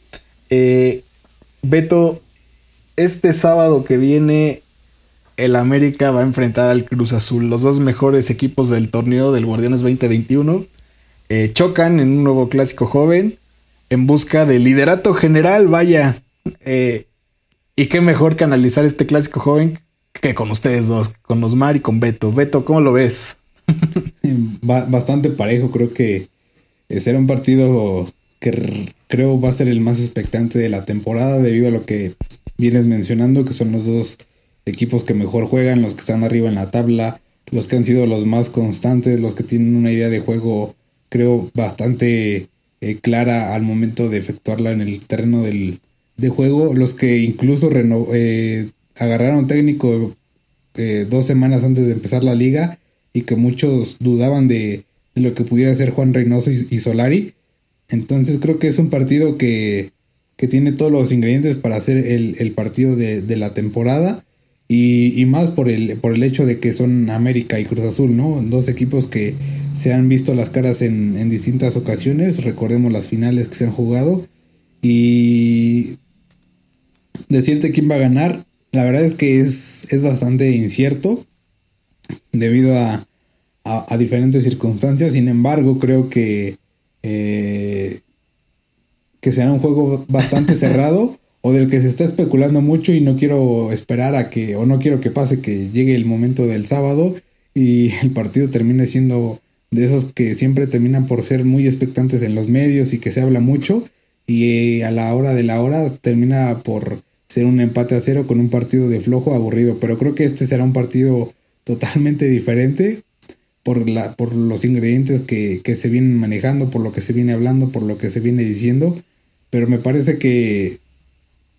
eh, Beto, este sábado que viene, el América va a enfrentar al Cruz Azul. Los dos mejores equipos del torneo del Guardianes 2021 eh, chocan en un nuevo clásico joven en busca de liderato general. Vaya. eh, y qué mejor que analizar este clásico joven que con ustedes dos, con Osmar y con Beto. Beto, ¿cómo lo ves? Ba- bastante parejo, creo que eh, será un partido que creo va a ser el más expectante de la temporada debido a lo que vienes mencionando, que son los dos equipos que mejor juegan, los que están arriba en la tabla, los que han sido los más constantes, los que tienen una idea de juego, creo, bastante eh, clara al momento de efectuarla en el terreno del, de juego, los que incluso reno- eh, agarraron técnico eh, dos semanas antes de empezar la liga y que muchos dudaban de, lo que pudiera ser Juan Reynoso y, y Solari. Entonces creo que es un partido que, que tiene todos los ingredientes para hacer el, el partido de, de la temporada y, y más por el, por el hecho de que son América y Cruz Azul, ¿no? Dos equipos que se han visto las caras en, en distintas ocasiones, recordemos las finales que se han jugado y decirte quién va a ganar, la verdad es que es, es bastante incierto debido a, a- a diferentes circunstancias. Sin embargo, creo que, eh, que será un juego bastante cerrado o del que se está especulando mucho y no quiero esperar a que, o no quiero que pase que llegue el momento del sábado y el partido termine siendo de esos que siempre terminan por ser muy expectantes en los medios y que se habla mucho y eh, a la hora de la hora termina por ser un empate a cero con un partido de flojo aburrido. Pero creo que este será un partido totalmente diferente por, la, por los ingredientes que, que se vienen manejando, por lo que se viene hablando, por lo que se viene diciendo. Pero me parece que...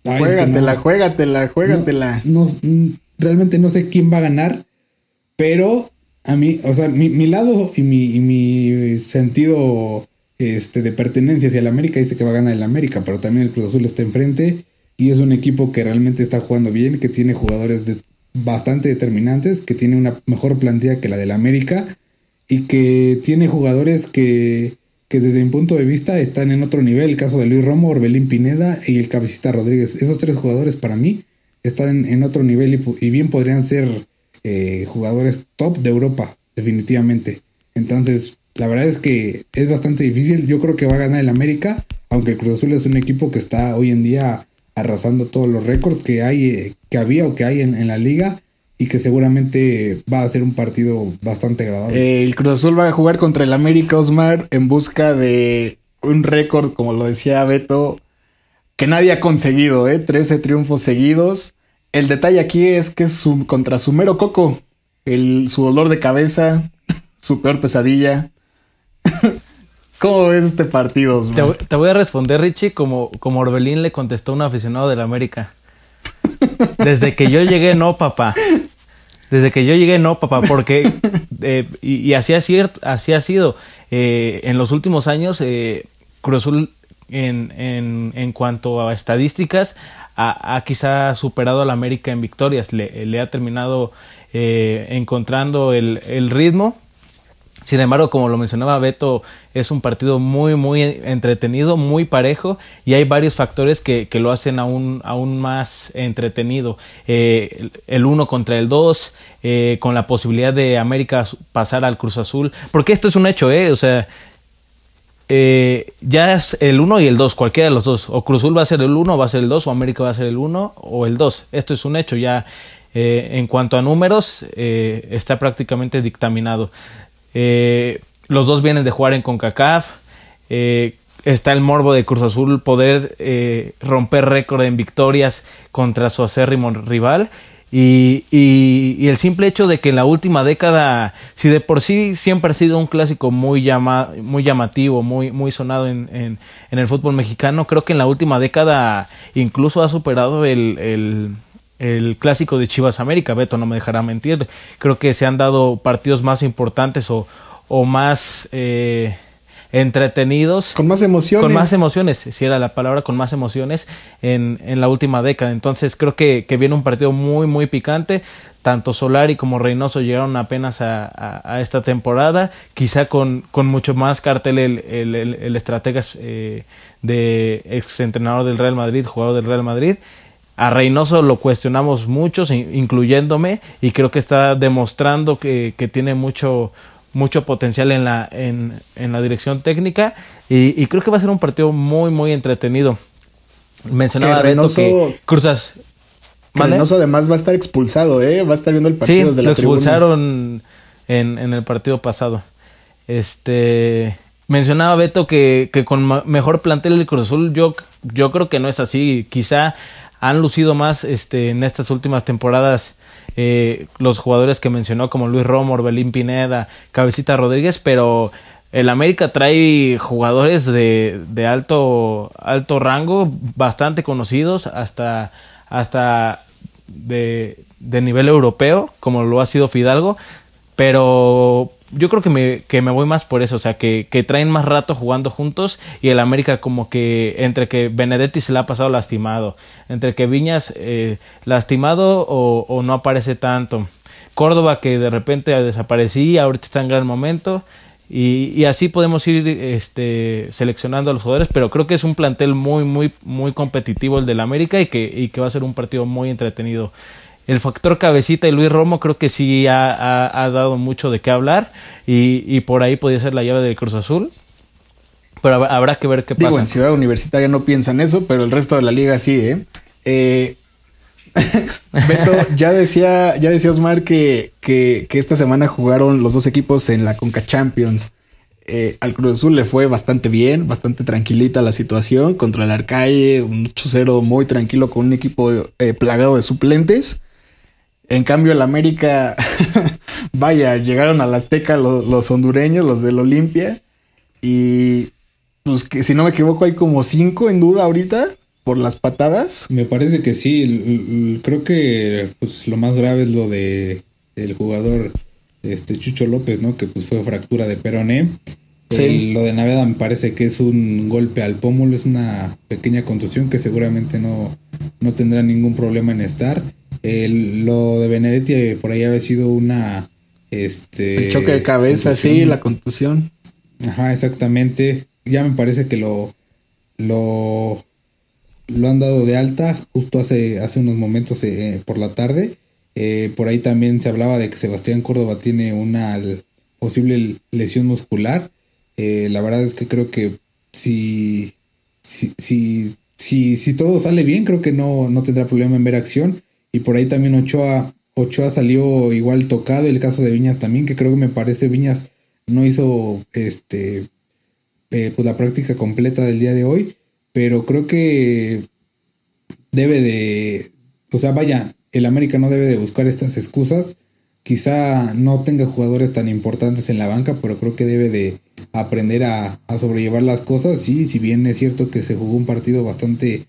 Ay, es que juégatela, no- juégatela, juégatela. no, no- mm, realmente no sé quién va a ganar, pero a mí, o sea, mi, mi lado y mi, y mi sentido este, de pertenencia hacia el América dice que va a ganar el América, pero también el Cruz Azul está enfrente y es un equipo que realmente está jugando bien, que tiene jugadores de, bastante determinantes, que tiene una mejor plantilla que la del América y que tiene jugadores que, que desde mi punto de vista están en otro nivel. El caso de Luis Romo, Orbelín Pineda y el Cabecita Rodríguez. Esos tres jugadores para mí están en, en otro nivel y, y bien podrían ser eh, jugadores top de Europa, definitivamente. Entonces, la verdad es que es bastante difícil. Yo creo que va a ganar el América, aunque el Cruz Azul es un equipo que está hoy en día arrasando todos los récords que hay, eh, que había o que hay en, en la liga y que seguramente va a ser un partido bastante agradable. El Cruz Azul va a jugar contra el América Osmar en busca de un récord, como lo decía Beto, que nadie ha conseguido, ¿eh? 13 triunfos seguidos. El detalle aquí es que es su, contra su mero coco, el, su dolor de cabeza, su peor pesadilla. ¿Cómo ves este partido? Te, voy- a responder, Richie, como, como Orbelín le contestó a un aficionado del América. Desde que yo llegué, no, papá. Desde que yo llegué, no, papá, porque, eh, y, así, ha sido, así ha sido. Eh, en los últimos años, eh, Cruz en, en, en cuanto a estadísticas, ha, ha quizá superado al América en victorias. Le, le ha terminado eh, encontrando el, el ritmo. Sin embargo, como lo mencionaba Beto, es un partido muy, muy entretenido, muy parejo y hay varios factores que, que lo hacen aún, aún más entretenido. Eh, el- uno contra el dos, eh, con la posibilidad de América pasar al Cruz Azul, porque esto es un hecho, ¿eh? O sea, eh, ya es el 1 y el 2, cualquiera de los dos. O Cruz Azul va a ser el 1, o va a ser el 2, o América va a ser el 1 o el 2. Esto es un hecho ya. eh, en cuanto a números, eh, está prácticamente dictaminado. Eh, los dos vienen de jugar en CONCACAF. Eh, está el morbo de Cruz Azul poder eh, romper récord en victorias contra su acérrimo rival. Y, y- el simple hecho de que en la última década, si de por sí siempre ha sido un clásico muy, llama, muy llamativo, muy, muy sonado en, en- el fútbol mexicano, creo que en la última década incluso ha superado el- el clásico de Chivas América. Beto no me dejará mentir. Creo que se han dado partidos más importantes o, o más eh, entretenidos. Con más emociones. Con más emociones, si era la palabra, con más emociones en, en la última década. Entonces creo que, que viene un partido muy, muy picante. Tanto Solari como Reynoso llegaron apenas a, a, esta temporada, quizá con, con, mucho más cartel el, el, el, estratega eh, de ex entrenador del Real Madrid, jugador del Real Madrid. A Reynoso lo cuestionamos muchos, incluyéndome, y creo que está demostrando que, que tiene mucho, mucho potencial en la, en, en la dirección técnica y, y, creo que va a ser un partido muy, muy entretenido. Mencionaba Reynoso, que Cruzas. Reynoso además va a estar expulsado, ¿eh? Va a estar viendo el partido sí, desde la lo expulsaron en, en el partido pasado. Este mencionaba Beto que, que con mejor plantel el Cruz Azul, yo, yo creo que no es así. Quizá han lucido más este, en estas últimas temporadas eh, los jugadores que mencionó como Luis Romo, Orbelín Pineda, Cabecita Rodríguez, pero el América trae jugadores de, de alto, alto rango, bastante conocidos, hasta, hasta de, de nivel europeo, como lo ha sido Fidalgo, pero yo creo que me, que me voy más por eso, o sea, que, que, traen más rato jugando juntos y el América como que entre que Benedetti se le ha pasado lastimado, entre que Viñas eh, lastimado o, o, no aparece tanto, Córdoba que de repente desaparecía, ahorita está en gran momento y, y, así podemos ir este, seleccionando a los jugadores, pero creo que es un plantel muy, muy, muy competitivo el del América y que, y que va a ser un partido muy entretenido el factor cabecita y Luis Romo creo que sí ha, ha, dado mucho de qué hablar y, y, por ahí podría ser la llave del Cruz Azul. Pero habrá que ver qué pasa. En Ciudad Universitaria no piensan eso, pero el resto de la liga sí, ¿eh? eh Beto, ya decía, ya decía Osmar que, que, que, esta semana jugaron los dos equipos en la Conca Champions. Eh, al Cruz Azul le fue bastante bien, bastante tranquilita la situación contra el Arcaye, un 8-0 muy tranquilo con un equipo eh, plagado de suplentes. En cambio, el América, vaya, llegaron a la Azteca los, los hondureños, los del Olimpia. Y pues que si no me equivoco, hay como cinco en duda ahorita por las patadas. Me parece que sí. Creo que pues lo más grave es lo de el jugador este Chucho López, ¿no? Que pues fue fractura de peroné. Sí. lo de Naveda me parece que es un golpe al pómulo, es una pequeña contusión que seguramente no, no tendrá ningún problema en estar lo de Benedetti por ahí había sido una. Este, el choque de cabeza, sí, la contusión. Ajá, exactamente. Ya me parece que lo. Lo. Lo han dado de alta justo hace, hace unos momentos eh, por la tarde. Eh, por ahí también se hablaba de que Sebastián Córdoba tiene una posible lesión muscular. Eh, la verdad es que creo que si, si, si, si, si todo sale bien, creo que no, no tendrá problema en ver acción. Y por ahí también Ochoa, Ochoa salió igual tocado. El caso de Viñas también, que creo que me parece Viñas no hizo este eh, pues la práctica completa del día de hoy. Pero creo que debe de. O sea, vaya, el América no debe de buscar estas excusas. Quizá no tenga jugadores tan importantes en la banca, pero creo que debe de aprender a, a sobrellevar las cosas. Sí, si bien es cierto que se jugó un partido bastante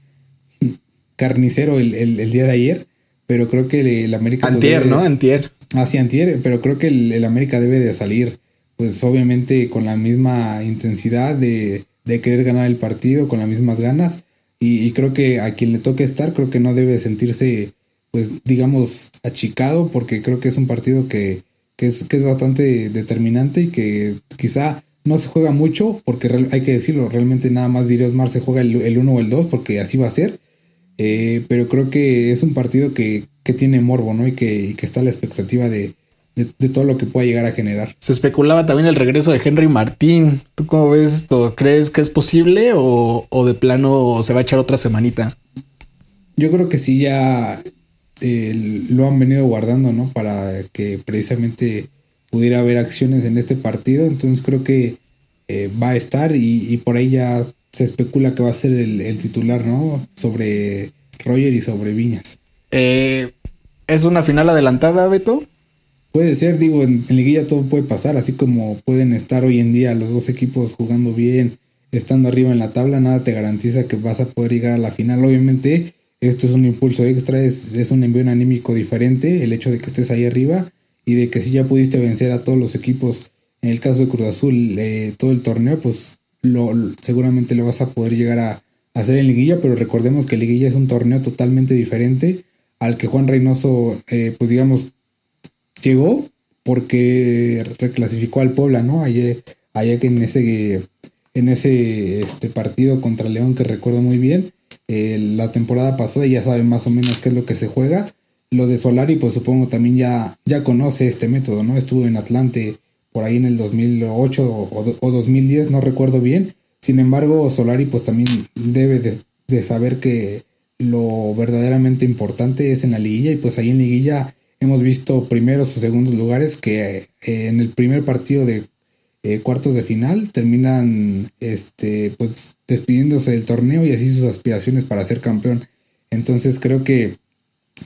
carnicero el, el día de ayer, pero creo que el América... Antier, ¿no? Antier. Ah, sí, antier, pero creo que el, América debe de salir, pues obviamente con la misma intensidad de, de querer ganar el partido, con las mismas ganas, y, creo que a quien le toque estar, creo que no debe sentirse, pues digamos, achicado, porque creo que es un partido que, que, es, que es bastante determinante y que quizá no se juega mucho, porque hay que decirlo, realmente nada más diría Osmar se juega el 1 o el 2, porque así va a ser, eh, pero creo que es un partido que, que tiene morbo, ¿no? Y que, que está a la expectativa de, de, todo lo que pueda llegar a generar. Se especulaba también el regreso de Henry Martín. ¿Tú cómo ves esto? ¿Crees que es posible o, o de plano se va a echar otra semanita? Yo creo que sí, ya eh, lo han venido guardando, ¿no? Para que precisamente pudiera haber acciones en este partido. Entonces creo que eh, va a estar y, y, por ahí ya se especula que va a ser el, titular, ¿no? Sobre Roger y sobre Viñas. Eh, ¿Es una final adelantada, Beto? Puede ser, digo, en, liguilla todo puede pasar, así como pueden estar hoy en día los dos equipos jugando bien, estando arriba en la tabla, nada te garantiza que vas a poder llegar a la final. Obviamente, esto es un impulso extra, es, es un envío anímico diferente, el hecho de que estés ahí arriba y de que si ya pudiste vencer a todos los equipos En el caso de Cruz Azul, eh, todo el torneo, pues lo, seguramente lo vas a poder llegar a, hacer en liguilla, pero recordemos que liguilla es un torneo totalmente diferente al que Juan Reynoso, eh, pues digamos, llegó porque reclasificó al Puebla, ¿no? Allá que en ese, en ese este partido contra León, que recuerdo muy bien, eh, la temporada pasada ya saben más o menos qué es lo que se juega. Lo de Solari, pues supongo también ya, ya conoce este método, ¿no? Estuvo en Atlante por ahí en el 2008 o, o 2010, no recuerdo bien. Sin embargo, Solari pues también debe de, saber que lo verdaderamente importante es en la liguilla y pues ahí en liguilla hemos visto primeros o segundos lugares que eh, en el primer partido de eh, cuartos de final terminan este pues despidiéndose del torneo y así sus aspiraciones para ser campeón. Entonces creo que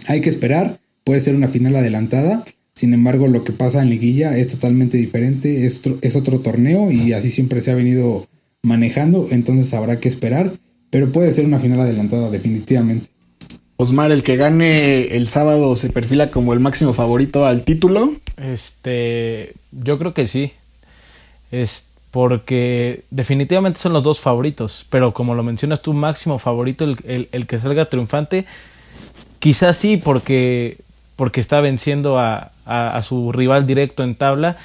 hay que esperar, puede ser una final adelantada, sin embargo lo que pasa en liguilla es totalmente diferente, es otro, es otro torneo y así siempre se ha venido manejando, entonces habrá que esperar, pero puede ser una final adelantada definitivamente. Osmar, el que gane el sábado se perfila como el máximo favorito al título. Este, yo creo que sí. Es porque definitivamente son los dos favoritos, pero como lo mencionas tú, máximo favorito, el, el que salga triunfante, Quizás sí, porque, porque está venciendo a, a, su rival directo en tabla,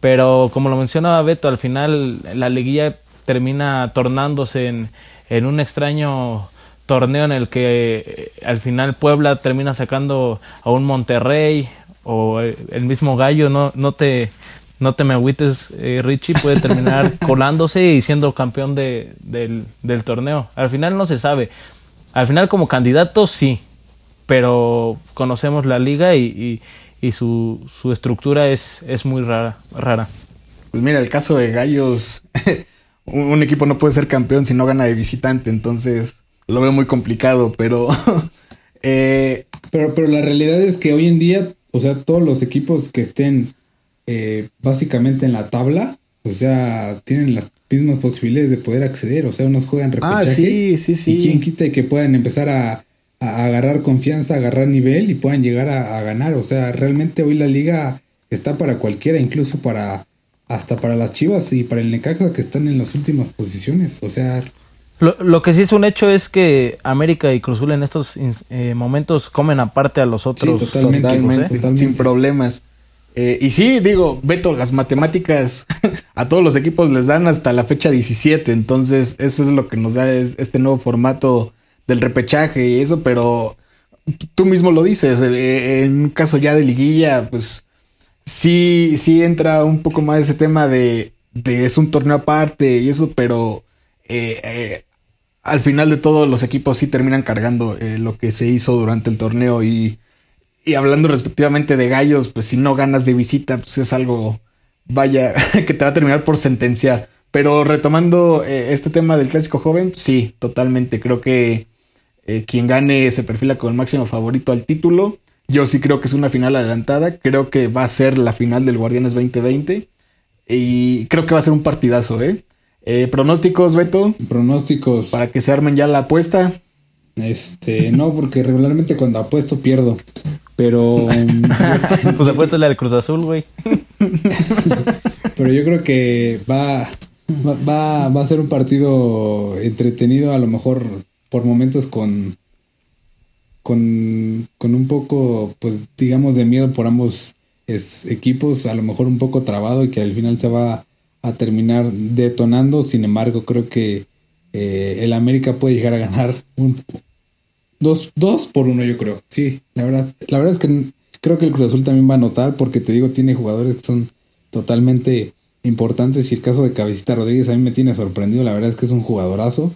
pero como lo mencionaba Beto, al final la liguilla termina tornándose en, en un extraño torneo en el que eh, al final Puebla termina sacando a un Monterrey o el mismo Gallo, no, no te no te me agüites, eh, Richie, puede terminar colándose y siendo campeón de, del, del torneo. Al final no se sabe. Al final como candidato sí, pero conocemos la liga y, y, su, su, estructura es, es muy rara, rara. Pues mira, el caso de Gallos, un equipo no puede ser campeón si no gana de visitante, entonces lo veo muy complicado, pero... eh, pero, pero la realidad es que hoy en día, o sea, todos los equipos que estén eh, básicamente en la tabla, o sea, tienen las mismas posibilidades de poder acceder, o sea, unos juegan ah, repechaje. Ah, sí, sí, sí. Y quién quita que puedan empezar a, agarrar confianza, agarrar nivel y puedan llegar a, ganar. O sea, realmente hoy la liga está para cualquiera, incluso para hasta para las Chivas y para el Necaxa que están en las últimas posiciones. O sea, lo, que sí es un hecho es que América y Cruzul en estos eh, momentos comen aparte a los otros. Sí, totalmente, sin problemas. Eh, y sí, digo, Beto, las matemáticas a todos los equipos les dan hasta la fecha 17, entonces eso es lo que nos da este nuevo formato del repechaje y eso, pero tú mismo lo dices, eh, en un caso ya de liguilla, pues sí, sí entra un poco más ese tema de, de es un torneo aparte y eso, pero eh, eh, al final de todo los equipos sí terminan cargando lo que se hizo durante el torneo y, y hablando respectivamente de gallos, pues si no ganas de visita, pues es algo, vaya, que te va a terminar por sentenciar. Pero retomando este tema del clásico joven, sí, totalmente. Creo que eh, quien gane se perfila como el máximo favorito al título. Yo sí creo que es una final adelantada. Creo que va a ser la final del Guardianes 2020. Y creo que va a ser un partidazo, ¿eh? eh pronósticos, Beto. Pronósticos. Para que se armen ya la apuesta. Este, no, porque regularmente cuando apuesto pierdo. Pero. pues apuesto la del Cruz Azul, güey. pero yo creo que va, va, va a ser un partido entretenido, a lo mejor por momentos con, con, un poco, pues digamos, de miedo por ambos equipos, a lo mejor un poco trabado y que al final se va a terminar detonando. Sin embargo, creo que eh, el América puede llegar a ganar un, dos, dos por uno, yo creo. Sí, la verdad, la verdad es que creo que el Cruz Azul también va a notar porque te digo, tiene jugadores que son totalmente importantes y el caso de Cabecita Rodríguez a mí me tiene sorprendido, la verdad es que es un jugadorazo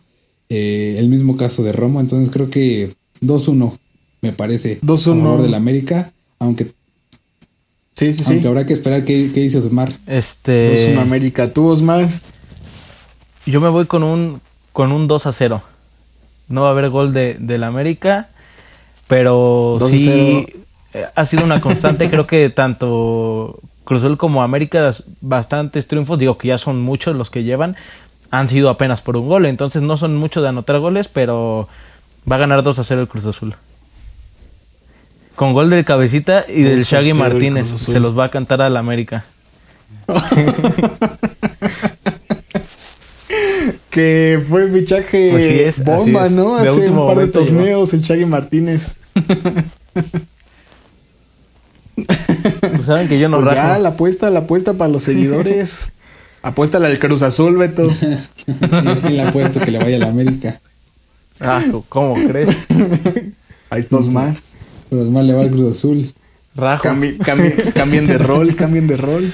eh, el mismo caso de Romo, entonces creo que 2-1 me parece 2-1 a favor del América, aunque Sí, sí, Aunque habrá que esperar qué, qué dice Osmar. Este 2-1 América, tú Osmar. Yo me voy con un con un 2 a 0. No va a haber gol de del América, pero sí eh, ha sido una constante, creo que tanto Cruzul como América bastantes triunfos, digo que ya son muchos los que llevan, han sido apenas por un gol. Entonces no son mucho de anotar goles, pero va a ganar 2 a 0 el Cruz Azul. Con gol del Cabecita y del Shaggy Martínez. Se los va a cantar al América. que fue fichaje bomba, es. ¿no? De Hace un par de llegó. torneos el Chagui Martínez. Pues saben que yo no Pues ya, la apuesta, la apuesta para los seguidores. Apuéstale al Cruz Azul, Beto. ¿Quién le ha puesto que le vaya a la América? Ah, ¿cómo crees? Ahí está Osmar. Pero más le va al Cruz Azul. Rajo. Cambi- cambi- cambien de rol, cambien de rol.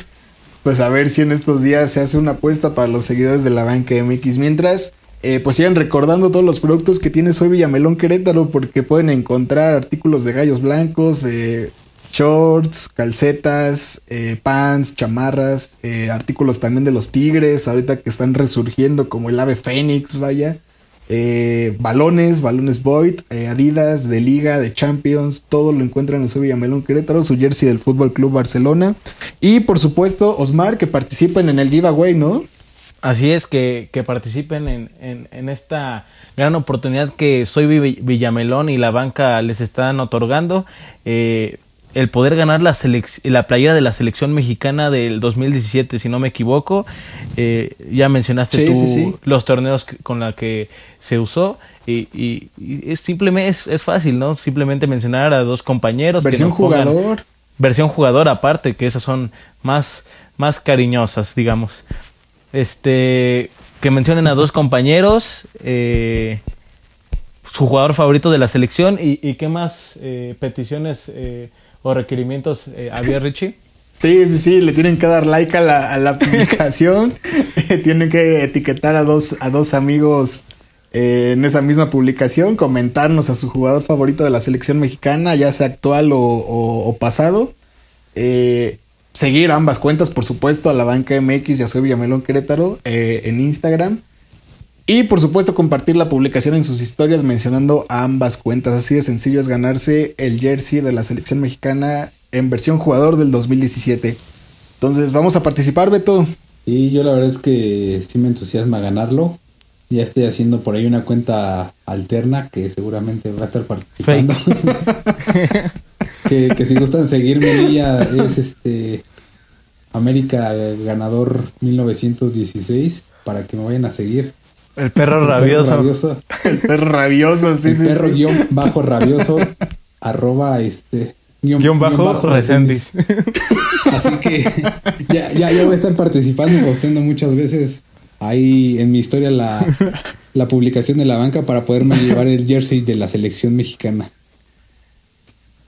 Pues a ver si en estos días se hace una apuesta para los seguidores de la banca MX. Mientras, eh, pues sigan recordando todos los productos que tiene Soy Villamelón Querétaro, porque pueden encontrar artículos de gallos blancos, eh, shorts, calcetas, eh, pants, chamarras, eh, artículos también de los tigres, ahorita que están resurgiendo como el ave fénix, vaya. Eh, balones, balones Void, eh, Adidas, de Liga, de Champions, todo lo encuentran en su Villamelón Querétaro, su jersey del Fútbol Club Barcelona. Y por supuesto, Osmar, que participen en el giveaway, ¿no? Así es, que, que participen en, en, en esta gran oportunidad que Soy Vi- Villamelón y la banca les están otorgando. Eh, el poder ganar la, la playera de la selección mexicana del 2017, si no me equivoco. Eh, ya mencionaste Sí, tú sí, sí. los torneos con la que se usó. Y, y- y es simplemente es, es fácil, ¿no? Simplemente mencionar a dos compañeros. Versión jugador. versión jugador aparte, que esas son más, más cariñosas, digamos. Este, que mencionen a dos compañeros, eh, su jugador favorito de la selección y, y qué más eh, peticiones eh, o requerimientos eh, había Richie. Sí, sí, sí, le tienen que dar like a la, a la publicación. tienen que etiquetar a dos, a dos amigos eh, en esa misma publicación, comentarnos a su jugador favorito de la selección mexicana, ya sea actual o, o- o pasado. Eh, seguir ambas cuentas, por supuesto, a la banca MX, ya soy Villamelón Querétaro, eh, en Instagram. Y por supuesto compartir la publicación en sus historias mencionando a ambas cuentas. Así de sencillo es ganarse el jersey de la selección mexicana en versión jugador del 2017. Entonces vamos a participar, Beto. Y yo la verdad es que sí me entusiasma ganarlo. Ya estoy haciendo por ahí una cuenta alterna que seguramente va a estar participando. que, que si gustan seguirme ella es este América ganador 1916 para que me vayan a seguir. El perro rabioso. El perro rabioso, sí, el sí, perro sí. guion bajo rabioso arroba este Guión bajo, Resendiz. Así que ya, ya, ya voy a estar participando, posteando muchas veces ahí en mi historia la, la publicación de la banca para poderme llevar el jersey de la selección mexicana.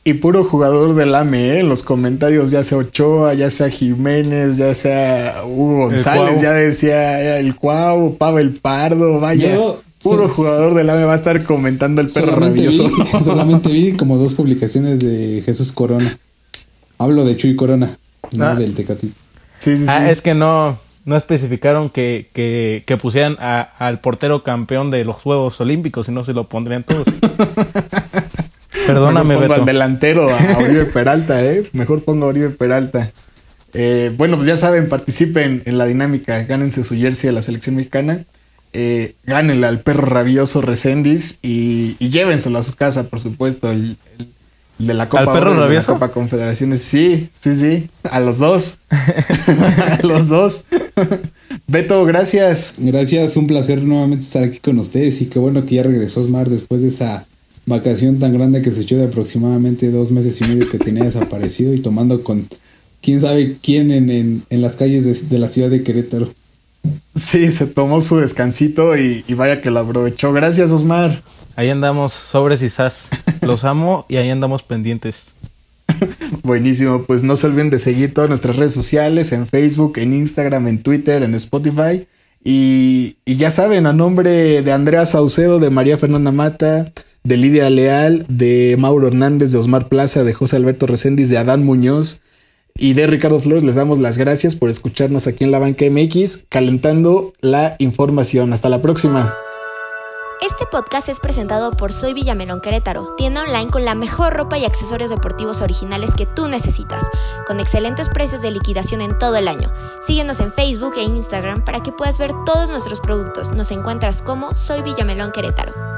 Y puro jugador del AME, ¿eh? En los comentarios, ya sea Ochoa, ya sea Jiménez, ya sea Hugo González, ya decía el Cuau, Pavel Pardo, vaya. Yo- puro so- jugador del AME va a estar comentando el perro Solamente vi, rabioso. solamente vi como dos publicaciones de Jesús Corona. Hablo de Chuy Corona, no Ah. del Tecati. sí, sí, sí. Ah, es que no, no especificaron que, que, que pusieran a- al portero campeón de los Juegos Olímpicos, si no se lo pondrían todos. Perdóname, Mejor pongo Beto. al delantero, a Oribe Peralta, ¿eh? Mejor pongo a Oribe Peralta. Eh, bueno, pues ya saben, participen en la dinámica, gánense su jersey de la selección mexicana, eh, gánenle al perro rabioso Resendiz y, y llévenselo a su casa, por supuesto, el, el- el de la Copa ¿Al perro Oro, el de la rabioso? Copa Confederaciones. Sí, sí, sí, a los dos. a los dos. Beto, gracias. Gracias, un placer nuevamente estar aquí con ustedes y qué bueno que ya regresó Osmar después de esa vacación tan grande que se echó de aproximadamente dos meses y medio que tenía desaparecido y tomando con quién sabe quién en, en, en las calles de, de la ciudad de Querétaro. Sí, se tomó su descansito y, y vaya que lo aprovechó. Gracias, Osmar. Ahí andamos, sobres y sas. Los amo y ahí andamos pendientes. Buenísimo, pues no se olviden de seguir todas nuestras redes sociales, en Facebook, en Instagram, en Twitter, en Spotify. Y, y ya saben, a nombre de Andrea Saucedo, de María Fernanda Mata, de Lidia Leal, de Mauro Hernández, de Osmar Plaza, de José Alberto Reséndiz, de Adán Muñoz y de Ricardo Flores, les damos las gracias por escucharnos aquí en la Banca MX, calentando la información. Hasta la próxima. Este podcast es presentado por Soy Villamelón Querétaro, tienda online con la mejor ropa y accesorios deportivos originales que tú necesitas, con excelentes precios de liquidación en todo el año. Síguenos en Facebook e Instagram para que puedas ver todos nuestros productos. Nos encuentras como Soy Villamelón Querétaro.